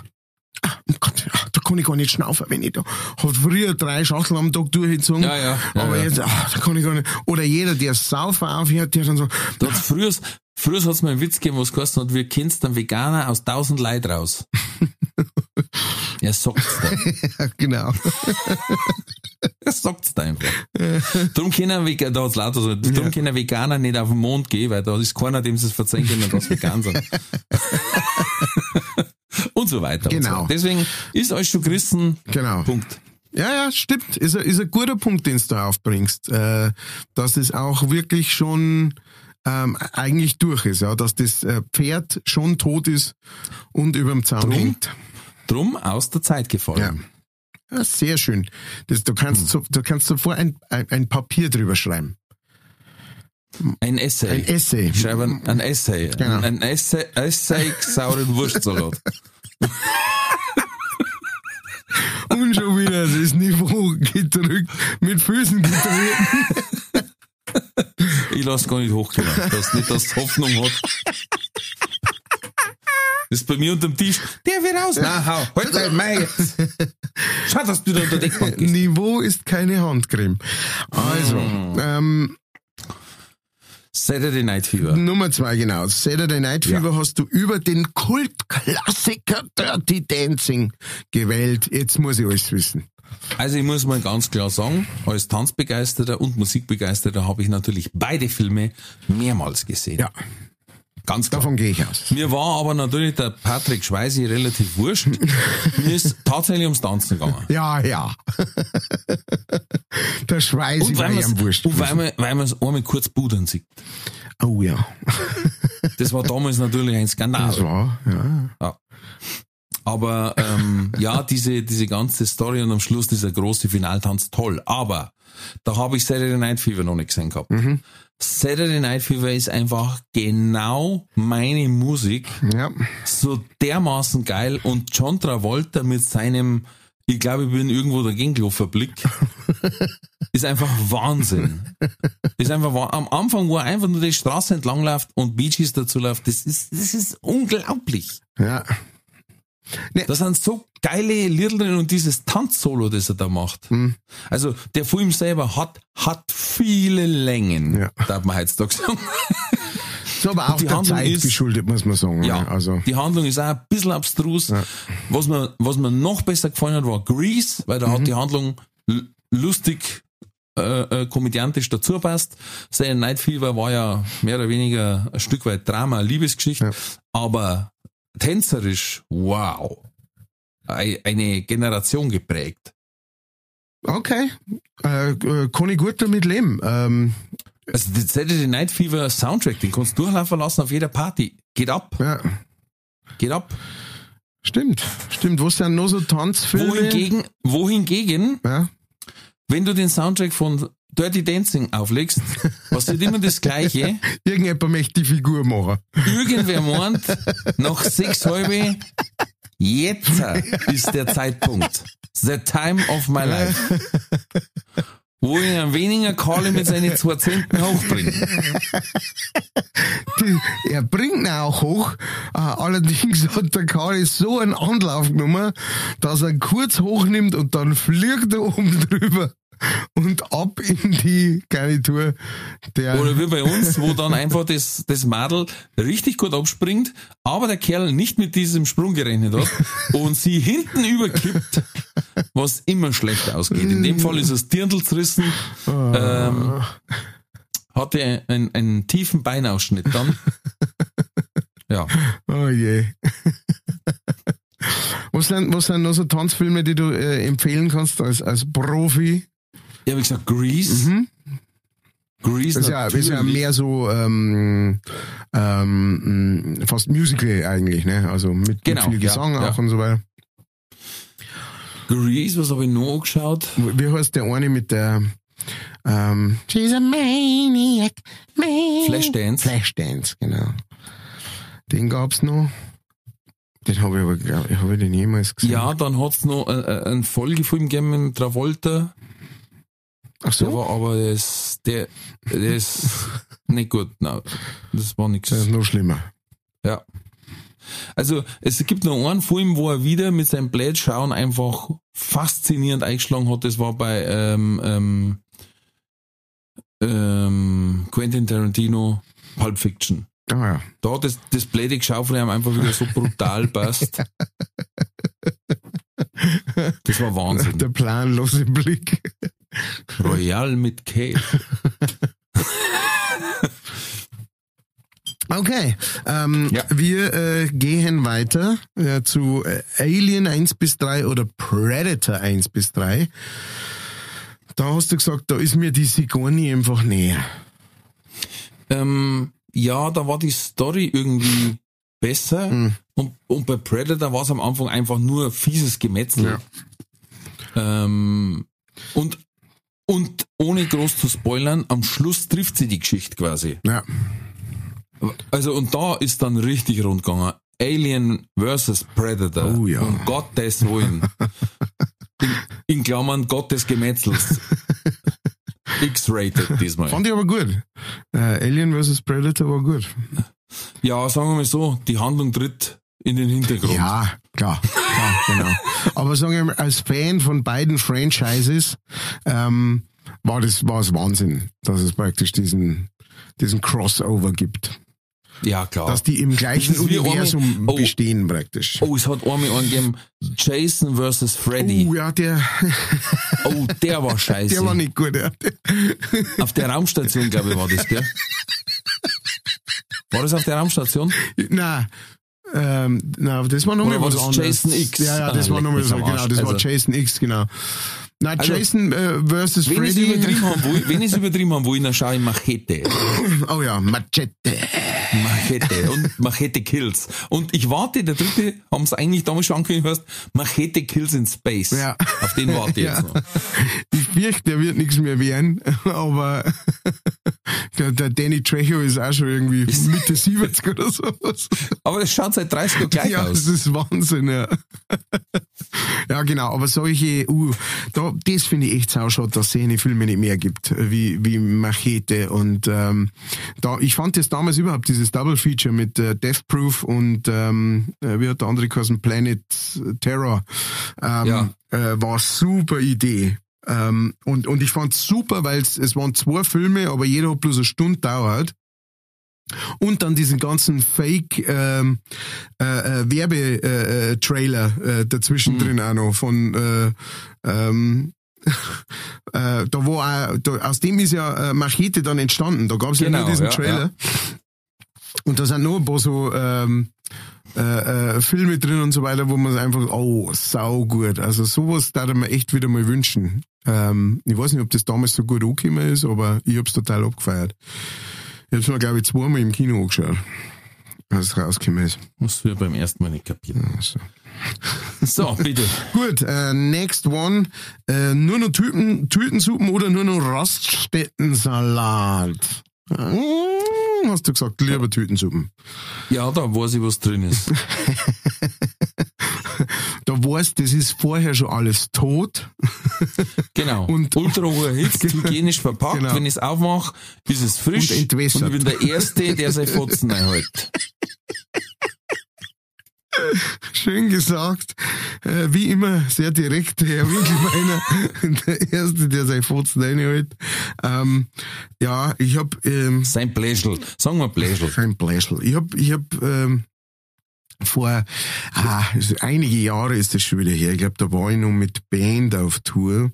ah, oh Gott, ah, da kann ich gar nicht schnaufen, wenn ich da, hat früher drei Schachteln am Tag durchgezogen, Ja, ja, ja, aber jetzt, ah, da kann ich gar nicht, oder jeder, der Saufen aufhört, der dann so, Da hat's früher, früher hat's mal einen Witz gegeben, was geheißen hat, wir kennst einen Veganer aus tausend Leid raus. er sagt's da. ja, genau. Er sagt's da einfach. Drum können Veganer, da hat's lauter so, drum können Veganer nicht auf den Mond gehen, weil da ist keiner, dem sie es verzeihen können, dass vegan sind. und so weiter. Genau. Und so. Deswegen ist euch schon Christen. Genau. Punkt. Ja, ja, stimmt. Ist ein, ist ein guter Punkt, den du da aufbringst. Äh, dass es auch wirklich schon ähm, eigentlich durch ist, ja, dass das äh, Pferd schon tot ist und überm Zaun Drum? hängt. Drum aus der Zeit gefallen. Ja, sehr schön. Das, du kannst so, du kannst sofort ein, ein, ein Papier drüber schreiben. Ein Essay. Ein Essay. Ich schreibe ein, ein Essay. Genau. Ein, Essay, Essay sauren Wurstsalat. Und schon wieder das Niveau gedrückt, mit Füßen gedrückt. Ich lass gar nicht hochgehen, dass nicht, dass es Hoffnung hat. Das ist bei mir unterm Tisch. Der wird raus. Na, hau. Halt dein Mai. Schau, dass du da unter der Deckbank gehst. Niveau ist keine Handcreme. Also, ähm, Saturday Night Fever. Nummer zwei, genau. Saturday Night Fever hast du über den Kultklassiker Dirty Dancing gewählt. Jetzt muss ich alles wissen. Also ich muss mal ganz klar sagen, als Tanzbegeisterter und Musikbegeisterter habe ich natürlich beide Filme mehrmals gesehen. Ja, Ganz klar. davon gehe ich aus. Mir war aber natürlich der Patrick Schweisi relativ wurscht. Mir ist tatsächlich ums Tanzen gegangen. Ja, ja. Der Schweiß Und war am Wurscht. und weil man, es einmal kurz pudern sieht. Oh ja. Das war damals natürlich ein Skandal. Das war, ja. Ja. Aber ähm, ja, diese, diese ganze Story und am Schluss dieser große Finaltanz, toll. Aber da habe ich Saturday Night Fever noch nicht gesehen gehabt. Saturday Night Fever ist einfach genau meine Musik. Ja. So dermaßen geil. Und John Travolta mit seinem, ich glaube, ich bin irgendwo dagegen gelaufen, Blick, ist einfach Wahnsinn. Ist einfach am Anfang, wo er einfach nur die Straße entlang läuft und Bee Gees dazu läuft, das ist, das ist unglaublich. Ja. Da sind so geile Lieder drin und dieses Tanzsolo, das er da macht. Also der Film selber hat, hat viele Längen, Ja. darf man heutzutage sagen. So, aber auch die Handlung Zeit ist- geschuldet, muss man sagen. Ja, ne? Also, die Handlung ist auch ein bisschen abstrus. Was, mir, was mir noch besser gefallen hat, war Grease, weil da hat die Handlung lustig, äh, äh, komödiantisch dazu passt. Saturday Night Fever war ja mehr oder weniger ein Stück weit Drama, Liebesgeschichte, Ja. aber tänzerisch, wow. Ei- Eine Generation geprägt. okay. Äh, äh, kann ich gut damit leben. Ähm, Also der Saturday Night Fever Soundtrack, den kannst du durchlaufen lassen auf jeder Party. Geht ab, ja. geht ab. Stimmt, stimmt. Was sind noch so Tanzfilme? Wohingegen, wohingegen Ja. wenn du den Soundtrack von Dirty Dancing auflegst, passiert immer das Gleiche. Irgendjemand möchte die Figur machen. Irgendwer meint, nach sechs halbe, jetzt ist der Zeitpunkt. The time of my life. Wo ich einen weniger Karle mit seinen zwei Zenten hochbringe. Er bringt ihn auch hoch. Äh, allerdings hat der Kari so einen Anlauf genommen, dass er kurz hochnimmt und dann fliegt er oben drüber und ab in die Garnitur der. Oder wie bei uns, wo dann einfach das, das Madel richtig gut abspringt, aber der Kerl nicht mit diesem Sprung gerechnet hat und sie hinten überkippt, was immer schlecht ausgeht. In dem Fall ist das Dirndl zerrissen, ähm, hatte einen, einen tiefen Beinausschnitt dann. Ja. Oh je. Was sind, was sind noch so Tanzfilme, die du äh, empfehlen kannst als, als Profi? Ich habe gesagt, Grease. Grease Das ist ja, ist ja mehr so ähm, ähm, mh, fast Musical eigentlich, ne? Also mit, Genau, mit viel ja, Gesang ja. auch und so weiter. Grease, was habe ich noch angeschaut? Wie heißt der eine mit der Ähm, she's a maniac, maniac. Flashdance. Flashdance, genau. Den gab's noch. Den habe ich aber, glaub ich, habe ich den jemals gesehen. Ja, dann hat's noch äh, äh, einen Folgefilm gegeben mit Travolta. Ach Der so? war aber das, der, der ist nicht gut. Nein, das war nichts. Das ist noch schlimmer. Ja. Also es gibt noch einen Film, wo er wieder mit seinem Blätschauen einfach faszinierend eingeschlagen hat. Das war bei ähm, ähm, ähm, Quentin Tarantino Pulp Fiction. Ah ja. Da hat das, das von ihm einfach wieder so brutal passt. Das war Wahnsinn. Der planlose Blick. Royal mit K. Okay, ähm, Ja. wir äh, gehen weiter äh, zu äh, Alien 1 bis 3 oder Predator 1 bis 3. Da hast du gesagt, da ist mir die Sigourney einfach näher. Ähm, ja, da war die Story irgendwie besser. Mhm. Und, und bei Predator war es am Anfang einfach nur fieses Gemetzel. Ähm, und, und ohne groß zu spoilern, am Schluss trifft sie die Geschichte quasi. Ja, Also, und da ist dann richtig rund gegangen. Alien versus Predator. Oh ja. Um Gottes Willen. In, in Klammern Gottes Gemetzels. X-rated diesmal. fand ich aber gut. Äh, Alien vs. Predator war gut. Ja, sagen wir mal so, die Handlung tritt in den Hintergrund. Ja, klar, klar, genau. Aber sagen wir mal, als Fan von beiden Franchises ähm, war das war es Wahnsinn, dass es praktisch diesen diesen Crossover gibt, Ja, klar. dass die im gleichen Universum oh. bestehen praktisch. oh, es hat einmal einen gegeben, Jason vs. Freddy. Oh ja, der, Oh, der war scheiße. der war nicht gut. Ja. auf der Raumstation, glaube ich, war das, gell? War das auf der Raumstation? Na, ähm, na, das war nochmal war was anderes. Jason X? Ja, ja, das Ah, war nochmal so, genau, das war Also- Jason X, genau. Na, Also, Jason äh, versus Wenn Freddy. übertrieben haben will, wenn ich übertrieben haben will, dann schaue ich Machete. Oh ja, Machete. Machete und Machete Kills. Und ich warte, der dritte haben es eigentlich damals schon angekündigt, heißt Machete Kills in Space. Ja. Auf den warte ich Ja. jetzt noch. Ich fürchte, der wird nichts mehr werden, aber der, der Danny Trejo ist auch schon irgendwie Mitte 70 oder sowas. Aber das schaut seit 30 Jahren gleich Ja, das aus. ist Wahnsinn, ja. Ja, genau, aber solche, uh, da, das finde ich echt sauschade, dass es solche Filme nicht mehr gibt, wie, wie Machete und, ähm, da, ich fand das damals überhaupt, dieses Double Feature mit äh, Death Proof und, ähm, äh, wie hat der andere geheißen, Planet Terror, ähm, Ja. äh, war super Idee. Ähm, und, und ich fand's super, weil es waren zwei Filme, aber jeder hat bloß eine Stunde dauert. Und dann diesen ganzen Fake ähm, äh, äh, Werbetrailer äh, Trailer, äh, dazwischen drin auch noch von äh, ähm, äh, da war auch, da, aus dem ist ja äh, Machete dann entstanden. Da gab es ja Genau, nur diesen ja, Trailer. Und da sind noch ein paar so ähm, äh, äh, Filme drin und so weiter, wo man einfach, oh, sau gut. Also sowas darf mir echt wieder mal wünschen. Ähm, ich weiß nicht, ob das damals so gut angekommen ist, aber ich hab's total abgefeiert. Ich hab's mir, glaube ich, zweimal im Kino angeschaut, als es rausgekommen ist. Musst du ja beim ersten Mal nicht kapieren. Also. So, bitte. Gut, äh, next one. Äh, nur noch Tüten, Tütensuppen oder nur noch Raststättensalat? Hm, hast du gesagt, lieber Tütensuppen. Ja, da weiß ich, was drin ist. Da weißt, das ist vorher schon alles tot. Genau. Und- ultra hoher Hitz, hygienisch verpackt. Genau. Wenn ich es aufmache, ist es frisch. Und entwässert. Und ich bin der Erste, der sein Fotzen einhält. Schön gesagt. Äh, wie immer, sehr direkt, Herr Winkelbeiner. der Erste, der sein Fotzen reinhält. Ähm, ja, ich hab... Ähm, Sein Bläschel. Sagen wir Bläschel. Kein Bläschel. Ich hab, ich hab ähm, vor ah, also einige Jahre ist das schon wieder her. Ich glaube, da war ich noch mit Band auf Tour.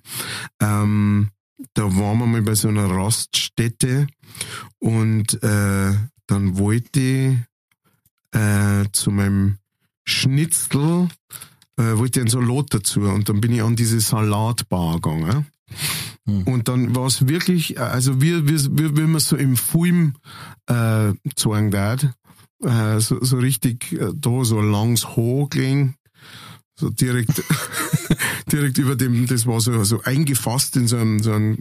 Ähm, da waren wir mal bei so einer Raststätte und äh, dann wollte ich äh, zu meinem Schnitzel äh, wollte ich einen Salat dazu und dann bin ich an diese Salatbar gegangen. Hm. Und dann war es wirklich, also wie, wie, wie, wie man so im Film äh, sagen darf, äh, so, so richtig äh, da so langs hochgelegen, So direkt, direkt über dem, das war so, so eingefasst in so einem, so einem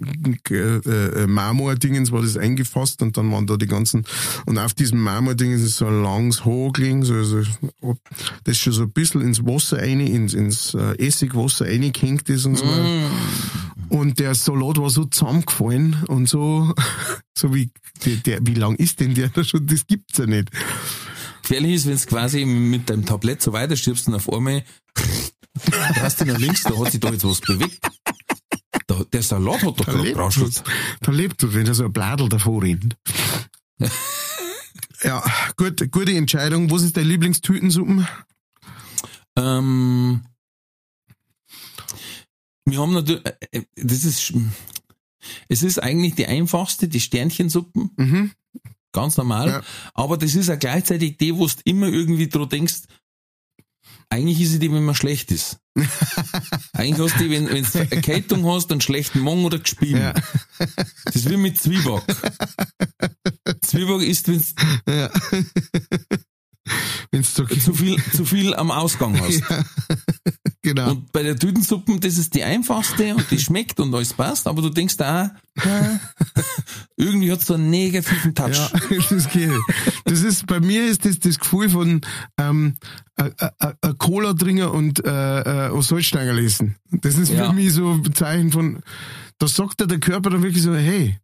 äh, äh, Marmor-Dingens war das eingefasst und dann waren da die ganzen, und auf diesem Marmor-Dingens ist so ein langes gelegen, so, so, das schon so ein bisschen ins Wasser rein, ins, ins äh, Essigwasser reingehängt ist und so. Mm. Und der Salat war so zusammengefallen und so, so wie, der, der, wie lang ist denn der da schon? Das gibt's ja nicht. Gefährlich ist, wenn du quasi mit deinem Tablett so weiter stirbst und auf einmal drehst du nach links, da hat sich da jetzt was bewegt. Da, der Salat hat doch Da gerade lebt was. Da lebt was, wenn da so ein Bladel davor rennt. ja, gut, gute Entscheidung. Was ist dein Lieblingstütensuppen? Ähm, wir haben natürlich, äh, äh, das ist, es ist eigentlich die einfachste, die Sternchensuppen. Mhm. Ganz normal. Ja. Aber das ist ja gleichzeitig die, wo du immer irgendwie dran denkst, eigentlich ist sie die, wenn man schlecht ist. eigentlich hast du die, wenn wenn du Erkältung hast, einen schlechten Morgen oder gespielt. Ja. Das ist wie mit Zwieback. Zwieback ist, wenn Ja. Wenn's so zu viel, zu viel am Ausgang hast. genau. Und bei der Tütensuppen, das ist die einfachste und die schmeckt und alles passt, aber du denkst da, irgendwie hat so einen negativen Touch. Ja, das geht. Das ist, bei mir ist das das Gefühl von ähm, äh, äh, äh, Cola trinken und äh, äh, Salzstangen lesen. Das ist Ja. für mich so ein Zeichen von, da sagt der Körper dann wirklich so, hey,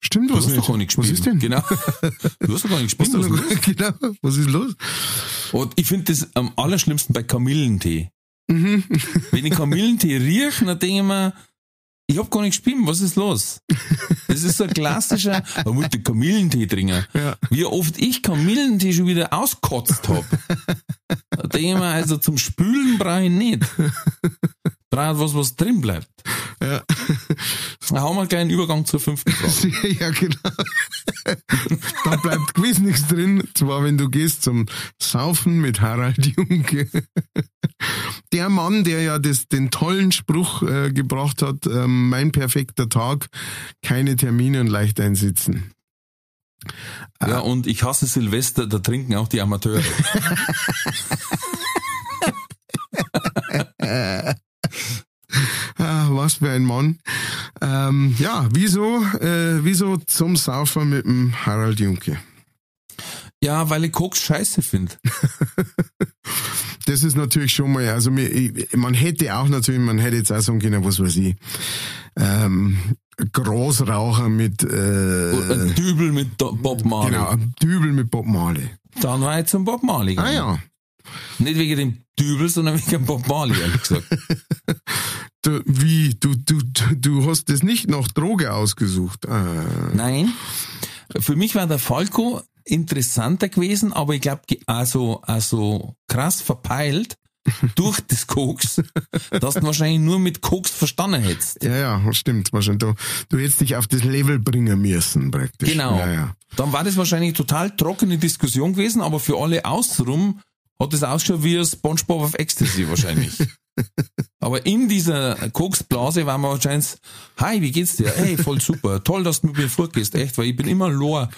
stimmt Du was hast nicht. doch gar nicht was gespielt. ist denn? Genau. Du hast doch gar nicht Was gespielt. Was los? genau, was ist los? Und ich finde das am allerschlimmsten bei Kamillentee. Mhm. Wenn ich Kamillentee rieche, dann denke ich mir, ich hab gar nicht gespielt, was ist los? Das ist so ein klassischer, man muss den Kamillentee trinken. Ja. Wie oft ich Kamillentee schon wieder auskotzt hab. Da denke ich mir, also zum Spülen brauche ich nicht. Brauche was, was drin bleibt. Ja. Dann haben wir gleich einen Übergang zur fünften Frage. ja, genau. da bleibt gewiss nichts drin. Zwar, wenn du gehst zum Saufen mit Harald Junke. Der Mann, der ja das, den tollen Spruch äh, gebracht hat, ähm, mein perfekter Tag, keine Termine und leicht einsitzen. Ja, und ich hasse Silvester, da trinken auch die Amateure. Ah, was für ein Mann. Ähm, ja, wieso, äh, wieso zum Saufen mit dem Harald Junke? Ja, weil ich Koks scheiße finde. Das ist natürlich schon mal, also mir, ich, man hätte auch natürlich, man hätte jetzt auch sagen können, was weiß ich, ähm, Großraucher mit, äh, Ein Dübel mit Bob Marley. genau, ein Dübel mit Bob Marley. Dann war ich zum Bob Marley Ah gegangen. ja, Nicht wegen dem Dübel, sondern wegen Bob Marley, ehrlich gesagt. du, wie, du, du, du- hast das nicht nach Droge ausgesucht. Ah, Nein. Für mich war der Falco interessanter gewesen, aber ich glaube, also, also krass verpeilt durch das Koks, dass du wahrscheinlich nur mit Koks verstanden hättest. ja, ja, stimmt, wahrscheinlich. Du, du hättest dich auf das Level bringen müssen, praktisch. Genau. Ja, ja. Dann war das wahrscheinlich total trockene Diskussion gewesen, aber für alle außenrum hat es ausgeschaut wie ein Spongebob auf Ecstasy wahrscheinlich. aber in dieser Koksblase waren wir wahrscheinlich, hi, wie geht's dir? Hey, voll super, toll, dass du mit mir fortgehst, echt, weil ich bin immer Lor.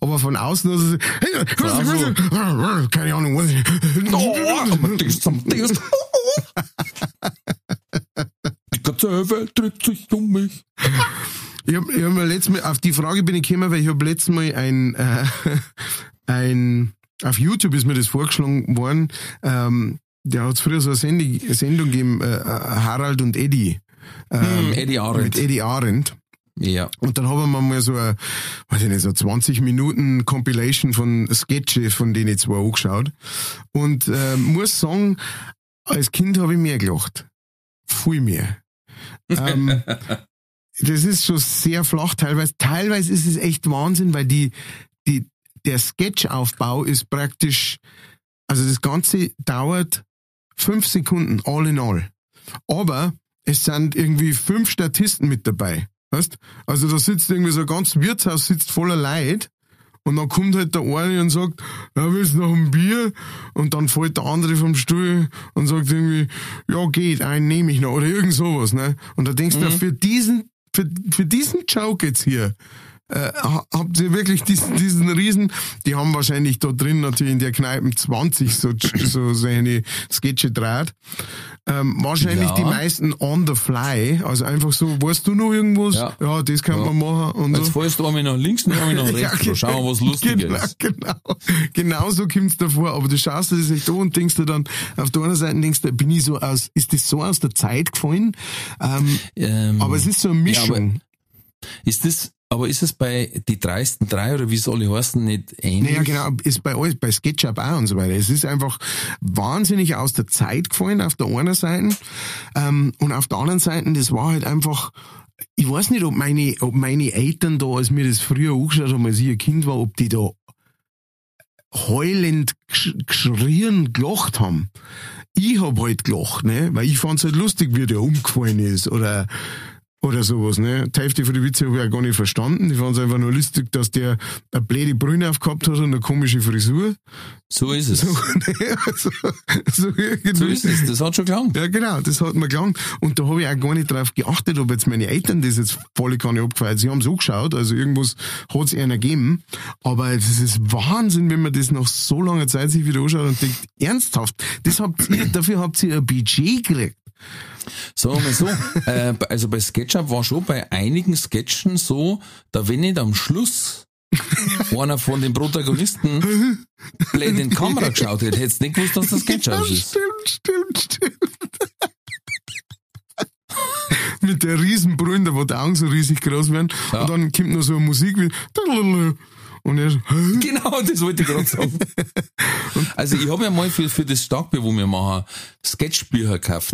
Aber von außen du hey, was, Also. was, keine Ahnung, was ich, Oh. Die ganze Welt dreht sich um mich. Ich habe ich hab mir letztes Mal, auf die Frage bin ich gekommen, weil ich habe letztes Mal ein, äh, ein, auf YouTube ist mir das vorgeschlagen worden, ähm, der hat früher so eine Sendung, Sendung gegeben, äh, Harald und Eddie. Ähm, Hm, Eddie Arendt. Mit Eddie Arendt. Ja. Und dann haben wir mal so eine, weiß ich nicht, so 20 Minuten Compilation von Sketche von denen zwei angeschaut. Und äh, muss sagen, als Kind habe ich mehr gelacht. Viel mehr. ähm, das ist schon sehr flach teilweise. Teilweise ist es echt Wahnsinn, weil die, die, der Sketchaufbau ist praktisch, also das Ganze dauert fünf Sekunden, all in all. Aber es sind irgendwie fünf Statisten mit dabei. Weißt? Also da sitzt irgendwie so ein ganzes Wirtshaus sitzt voller Leid und dann kommt halt der eine und sagt, ja, willst du noch ein Bier? Und dann fällt der andere vom Stuhl und sagt irgendwie, ja, geht, einen nehme ich noch oder irgend sowas, ne? Und da denkst du, für diesen, für, für diesen Joke jetzt hier, äh, ha- habt ihr wirklich diesen, diesen Riesen, die haben wahrscheinlich da drin natürlich in der Kneipen 20 so, so seine Sketche draht. Ähm, wahrscheinlich Ja. die meisten on the fly, also einfach so, weißt du noch irgendwas? Ja. Ja, das kann man machen und Jetzt so. fährst du einmal nach links und einmal nach rechts. Ja, Da schauen wir, was lustig genau, ist. Genau, genau so kommt's davor. Aber du schaust dir das echt an und denkst dir dann, auf der einen Seite denkst du, bin ich so aus, ist das so aus der Zeit gefallen? Ähm, Ähm, aber es ist so eine Mischung. Ist das, aber ist es bei die dreisten drei oder wie es alle heißen nicht ähnlich? Naja, genau, ist bei alles, bei SketchUp auch und so weiter. Es ist einfach wahnsinnig aus der Zeit gefallen auf der einen Seite. Ähm, und auf der anderen Seite, das war halt einfach, ich weiß nicht, ob meine, ob meine Eltern da, als mir das früher angeschaut haben, als ich ein Kind war, ob die da heulend gesch- geschrien, gelacht haben. Ich hab halt gelacht, ne, weil ich fand's halt lustig, wie der umgefallen ist oder oder sowas, ne? Die Hälfte von den Witze habe ich auch gar nicht verstanden. Ich fand's einfach nur lustig, dass der eine blöde Brüne aufgehabt hat und eine komische Frisur. So ist es. So, ne? so, so. So ist es. Das hat schon gelangt. Ja, genau, das hat mir gelangt. Und da habe ich auch gar nicht drauf geachtet, ob jetzt meine Eltern das jetzt volle Kanne abgefeiert. Sie haben so geschaut, also irgendwas hat's einer gegeben. Aber das ist Wahnsinn, wenn man das nach so langer Zeit sich wieder anschaut und denkt, ernsthaft, das habt ihr, dafür habt ihr ein Budget gekriegt. Sagen wir mal so, äh, also bei SketchUp war schon bei einigen Sketchen so, da wenn nicht am Schluss einer von den Protagonisten blöd in die Kamera geschaut hätte, hättest du nicht gewusst, dass das SketchUp ist. Stimmt, stimmt, stimmt. Mit der Riesenbrühe, da wo die Augen so riesig groß werden. Ja. Und dann kommt noch so eine Musik wie und er hä? Genau, das wollte ich gerade sagen. Also ich habe ja mal für, für das Starkbier, wo wir machen, Sketchbücher gekauft.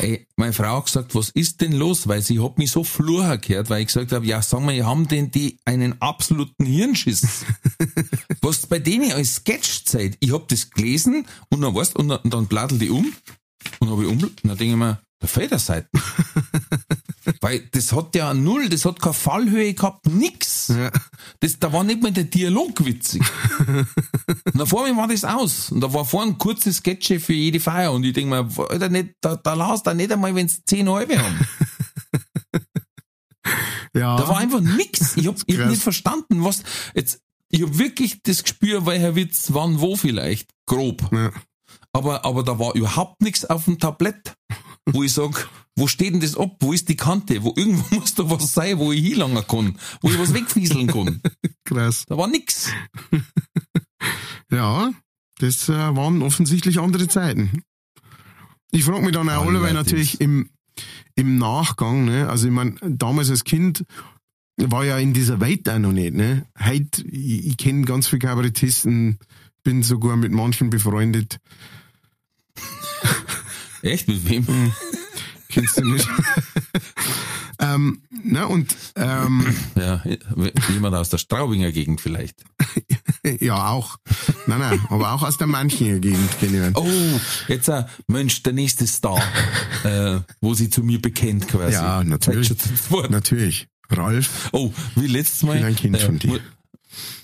Ey, meine Frau hat gesagt, was ist denn los? Weil sie hat mich so flucher gehört, weil ich gesagt habe, ja, sag mal, haben denn die einen absoluten Hirnschiss? was bei denen als Sketch zeigt. Ich hab das gelesen und dann weißt und dann, und dann bladel die um und habe ich um und dann denke ich mir, der Federseiten. Weil das hat ja null, das hat keine Fallhöhe gehabt, nix. Ja. Das, da war nicht mal der Dialog witzig. und dann vor mir war das aus. Und da war vorhin ein kurzes Sketch für jede Feier. Und ich denke mir, Alter, nicht, da, da lass da nicht einmal, wenn es zehn halbe haben. Ja. Da war einfach nix. Ich hab, ich hab nicht verstanden, was, jetzt, ich hab wirklich das Gespür, welcher Witz wann wo vielleicht. Grob. ja. Aber, aber da war überhaupt nichts auf dem Tablett, wo ich sag, wo steht denn das ab? Wo ist die Kante? Wo irgendwo muss da was sein, wo ich hinlangen kann, wo ich was wegfieseln kann. Krass. Da war nix. Ja, das äh, waren offensichtlich andere Zeiten. Ich frage mich dann auch alle, weil natürlich im, im Nachgang, ne, also ich mein, damals als Kind war ja in dieser Welt auch noch nicht, ne. Heute, ich, ich kenne ganz viele Kabarettisten, bin sogar mit manchen befreundet. Echt? Mit wem? Kennst du nicht? ähm, na, und ähm, Ja, jemand aus der Straubinger Gegend vielleicht. ja, auch. Nein, nein, aber auch aus der Manchinger Gegend kenne. Oh, jetzt ein Mensch, der nächste Star, äh, wo sie zu mir bekennt quasi. Ja, natürlich. Natürlich. Ralf, Oh, wie letztes Mal. ein Kind von dir.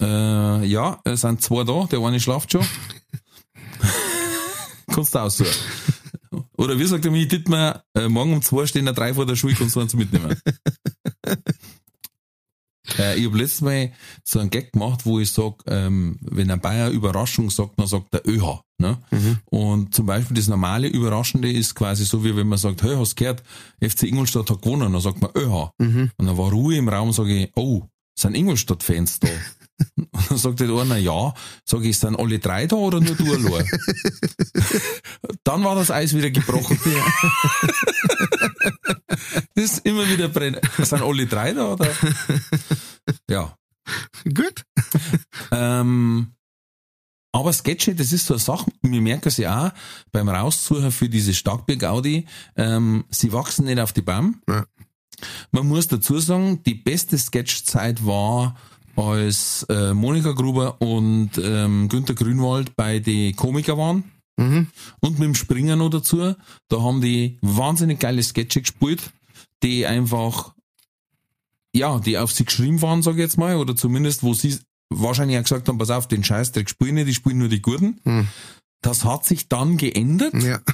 Äh, ja, es sind zwei da, der eine schlaft schon. kannst du aussuchen. Oder wie sagt der mich, Dittmar, äh, morgen um zwei stehen da drei vor der Schule, kannst du eins mitnehmen. äh, ich habe letztes Mal so einen Gag gemacht, wo ich sag, ähm, wenn ein Bayer Überraschung sagt, dann sagt er ÖH. Ne? Und zum Beispiel das normale Überraschende ist quasi so, wie wenn man sagt, hey, hast gehört, FC Ingolstadt hat gewonnen, dann sagt man ÖH. Und dann war Ruhe im Raum, sage ich, oh, sind Ingolstadt-Fans da? Und dann sagt der einer, ja. Sag ich, sind alle drei da oder nur du allein? dann war das Eis wieder gebrochen. das ist immer wieder brennen. Sind alle drei da oder? Ja. gut. Ähm, aber Sketche, das ist so eine Sache, wir merken sie auch beim Raussuchen für diese Starkbier-Gaudi, ähm, sie wachsen nicht auf die Baum. Ja. Man muss dazu sagen, die beste Sketchzeit war, als äh, Monika Gruber und ähm, Günter Grünwald bei die Komiker waren. Mhm. Und mit dem Springer noch dazu. Da haben die wahnsinnig geile Sketche gespielt, die einfach, ja, die auf sie geschrieben waren, sag ich jetzt mal, oder zumindest, wo sie wahrscheinlich auch gesagt haben, pass auf, den Scheißdreck spielen nicht, die spielen nur die Guten. Hm. Das hat sich dann geändert. Ja.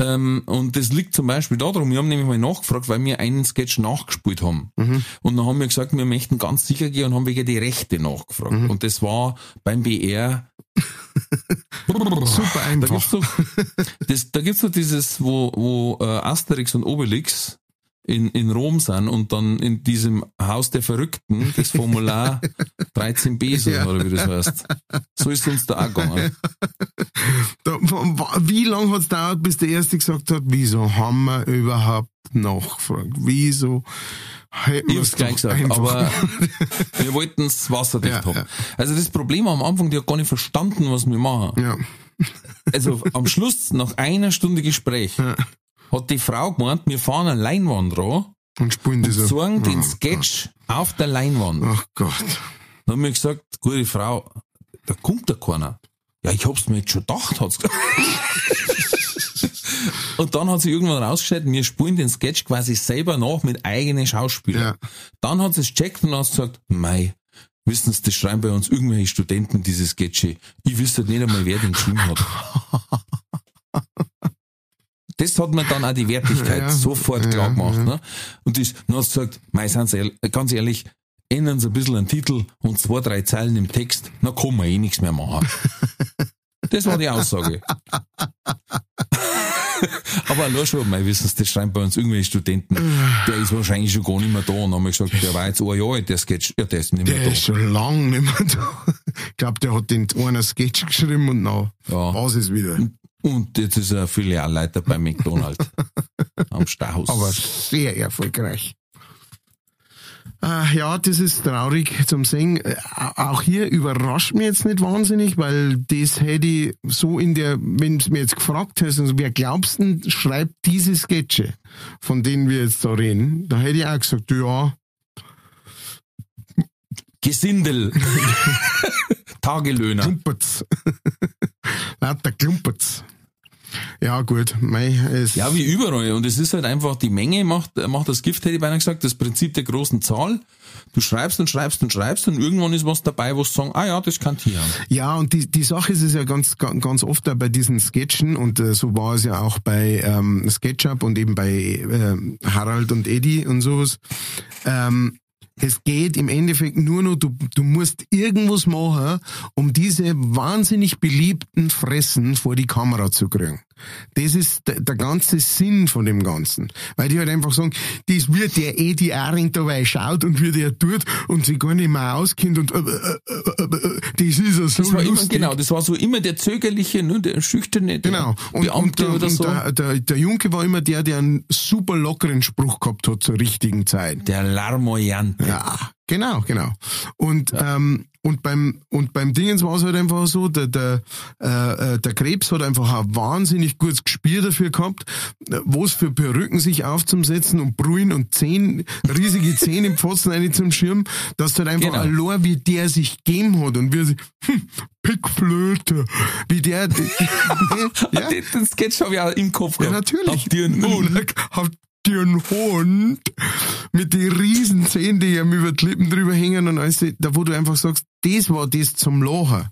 Ähm, und das liegt zum Beispiel darum, wir haben nämlich mal nachgefragt, weil wir einen Sketch nachgespielt haben. Und dann haben wir gesagt, wir möchten ganz sicher gehen und haben wegen die Rechte nachgefragt. Und das war beim BR Super da einfach. gibt's doch, das, da gibt's doch dieses, wo, wo äh, Asterix und Obelix in, in Rom sind und dann in diesem Haus der Verrückten das Formular 13b so, Ja. oder wie das heißt. So ist uns da auch gegangen. Da, wie lange hat es gedauert, bis der Erste gesagt hat, wieso haben wir überhaupt nachgefragt? Wieso Ich hab's gleich gesagt, einfach aber wir wollten es wasserdicht Ja, haben. ja. Also das Problem am Anfang, die hat gar nicht verstanden, was wir machen. Ja, Also am Schluss, nach einer Stunde Gespräch. Hat die Frau gemeint, wir fahren eine Leinwand ran und spielen und diese. zeigen den Oh Sketch auf der Leinwand. Gott. Ach Gott. Dann haben wir gesagt, gute Frau, da kommt ja keiner. Ja, ich hab's mir jetzt schon gedacht, hat's gesagt. Und dann hat sie irgendwann rausgestellt, wir spielen den Sketch quasi selber nach mit eigenen Schauspielern. Ja. Dann hat sie es checkt und hat gesagt, mei, wissen Sie, das schreiben bei uns irgendwelche Studenten diese Sketche. Ich wüsste nicht einmal, wer den geschrieben hat. Das hat mir dann auch die Wertigkeit Ja, sofort ja, klar gemacht. ja. Ne? Und das, dann hat sie gesagt, mei, seien Sie ganz ehrlich, ändern Sie ein bisschen den Titel und zwei, drei Zeilen im Text, dann kann man eh nichts mehr machen. Das war die Aussage. Aber allein schon, mein Wissen, das schreiben bei uns irgendwelche Studenten, der ist wahrscheinlich schon gar nicht mehr da. Und dann haben wir gesagt, der war jetzt ein Jahr alt, der Sketch, ja, der ist nicht mehr Der da. ist schon lang nicht mehr da. Ich glaube, der hat den einer Sketch geschrieben und now Ja. was ist wieder. Und jetzt ist er Filialleiter bei McDonald's am Stauhaus. Aber sehr erfolgreich. Äh, ja, das ist traurig zum Sehen. Äh, Auch hier überrascht mich jetzt nicht wahnsinnig, weil das hätte ich so in der, wenn du mir jetzt gefragt hast, also wer glaubst du, schreibt diese Sketche, von denen wir jetzt da reden, da hätte ich auch gesagt, ja, Gesindel. Tagelöhner. Klumpert's. Lauter Klumpert's. Ja, gut, mei, es, Ja, wie überall. Und es ist halt einfach, die Menge macht, macht das Gift, hätte ich beinahe gesagt, das Prinzip der großen Zahl. Du schreibst und schreibst und schreibst und irgendwann ist was dabei, wo du sagen, ah ja, das kann hier. Ja, und die, die Sache ist es ja ganz, ganz oft auch bei diesen Sketchen und äh, so war es ja auch bei ähm, SketchUp und eben bei ähm, Harald und Eddie und sowas. Ähm, es geht im Endeffekt nur noch, du, du musst irgendwas machen, um diese wahnsinnig beliebten Fressen vor die Kamera zu kriegen. Das ist der, ganze Sinn von dem Ganzen. Weil die halt einfach sagen, das wird der eh die Arendt dabei schaut und wie der tut und sich gar nicht mehr auskennt und äh, äh, äh, das ist ja so Das war immer, lustig. genau, das war so immer der zögerliche, ne, der schüchterne, der Genau. Und, Beamte und, der, oder und so. der, der, der Junke war immer der, der einen super lockeren Spruch gehabt hat zur richtigen Zeit. der Larmoyant. Ja, genau, genau. Und ähm, und beim und beim Dingens war es halt einfach so, der der äh, äh, der Krebs hat einfach ein wahnsinnig gutes Gespür dafür gehabt, was für Perücken sich aufzusetzen und Brühen und Zehen, riesige Zähne im Pfosten rein zum Schirm, dass halt einfach Genau. allein wie der sich gegeben hat und wie er sich, hm, Pickflöte, wie der ja, Den, Sketch habe ich auch im Kopf ja, gehabt. natürlich. Habt ihr einen Hund? Habt einen Hund? Mit den riesen Zähnen, die ihm über die Lippen drüber hängen und alles, da wo du einfach sagst, das war das zum Lachen.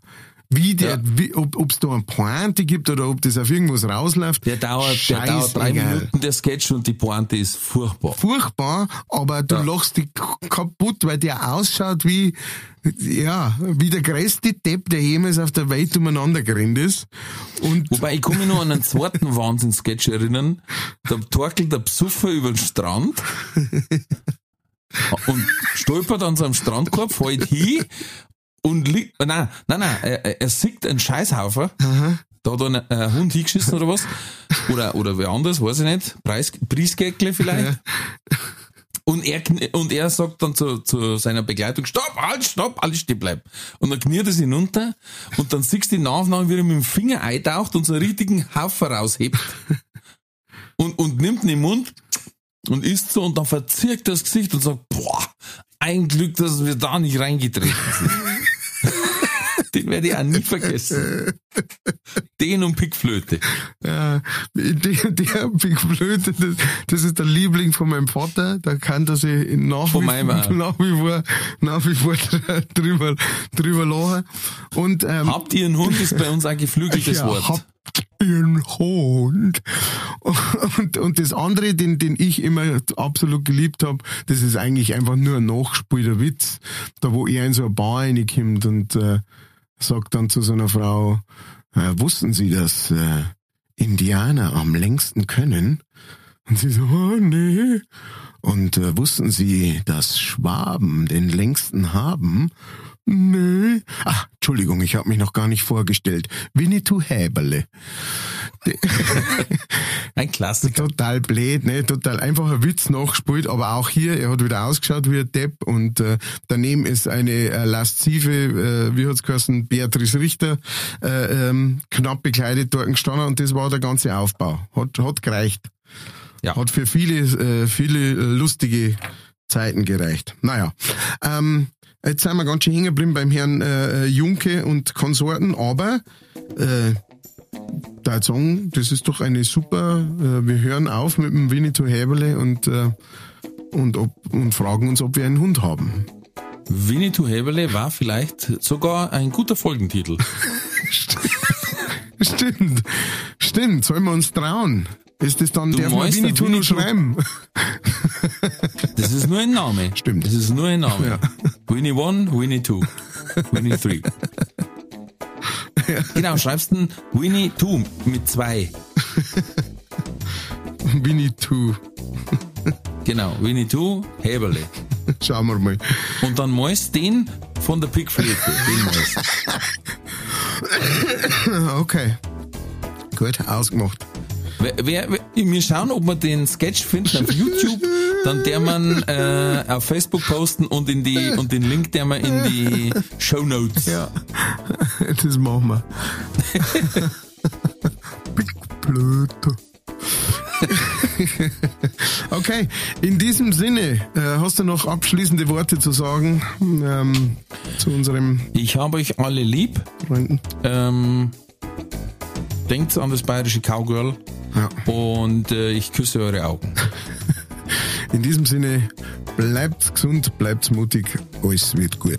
Wie der, Ja. wie, ob es da eine Pointe gibt oder ob das auf irgendwas rausläuft. Der dauert, der dauert drei. Minuten, der Sketch, und die Pointe ist furchtbar. Furchtbar, aber du Ja. lachst dich kaputt, weil der ausschaut wie, ja, wie der größte Depp, der jemals auf der Welt umeinander gerannt ist. Und Wobei, ich kann mich noch an einen zweiten Wahnsinn-Sketch erinnern. Da torkelt der Psuffer über den Strand und stolpert an seinem Strandkorb, fällt hin und liegt, nein, nein, nein, er, er sieht einen Scheißhaufen. Da hat ein, ein Hund hingeschissen oder was. Oder, oder wer anders, weiß ich nicht. Preis, vielleicht. Und er, und er sagt dann zu, zu seiner Begleitung, stopp, halt, stopp, alles stehen bleiben. Und dann kniert er sich hinunter und dann siehst du die Nahaufnahme, wie er mit dem Finger eintaucht und so einen richtigen Haufen raushebt. Und, und nimmt ihn in den Mund und isst so und dann verzirkt er das Gesicht und sagt, boah, ein Glück, dass wir da nicht reingetreten sind. Den werde ich auch nie vergessen. Den und Pickflöte. Ja, der, der Pickflöte, das, das ist der Liebling von meinem Vater. Da kann er sich nach, Von wie, meinem nach wie vor, nach wie vor drüber, drüber lachen. Und, ähm, Habt ihr einen Hund, ist bei uns ein geflügeltes ja, Wort. Habt ihr einen Hund? Und, und das andere, den, den ich immer absolut geliebt habe, das ist eigentlich einfach nur ein nachgespielter Witz. Da wo er in so eine Bar reinkommt und äh, sagt dann zu so einer Frau, äh, wussten Sie, dass äh, Indianer am längsten können? Und sie so, oh, nee. Und äh, wussten Sie, dass Schwaben den längsten haben? Nee. Ach, Entschuldigung, ich habe mich noch gar nicht vorgestellt. Winnetou Häberle. Ein Klassiker. Total blöd, ne? Total einfach ein Witz nachgespielt, aber auch hier, er hat wieder ausgeschaut wie ein Depp und äh, daneben ist eine äh, laszive, äh, wie hat's geheißen, Beatrice Richter, äh, ähm, knapp bekleidet dort gestanden und das war der ganze Aufbau. Hat, hat gereicht. Ja. Hat für viele, äh, viele lustige Zeiten gereicht. Naja, ähm, jetzt sind wir ganz schön hängen geblieben beim Herrn äh, Junke und Konsorten, aber äh, da sagen, das ist doch eine super, äh, wir hören auf mit dem Winnetou Häberle und, äh, und, ob, und fragen uns, ob wir einen Hund haben. Winnetou Häberle war vielleicht sogar ein guter Folgentitel. Stimmt, stimmt, sollen wir uns trauen? Ist das dann, Du darf man der Winnetou nur schreiben? Das ist nur ein Name. Stimmt. Das ist nur ein Name. Ja. Winnie 1, Winnie 2, Winnie 3. Genau, schreibst du Winnie 2 mit zwei. Winnetou, Genau, Winnie 2, Häberle. schauen wir mal. Und dann malst den von der Pickflöte. Den malst. Okay, gut, ausgemacht. Wer, wer, wir schauen, ob wir den Sketch finden auf YouTube, dann der man äh, auf Facebook posten und in die und den Link der man in die Show Notes. Ja, das machen wir. Blöde. okay, in diesem Sinne, äh, hast du noch abschließende Worte zu sagen ähm, zu unserem Ich habe euch alle lieb. Freunden? Ähm, denkt an das bayerische Cowgirl Ja. und äh, ich küsse eure Augen. In diesem Sinne, bleibt gesund, bleibt mutig, alles wird gut.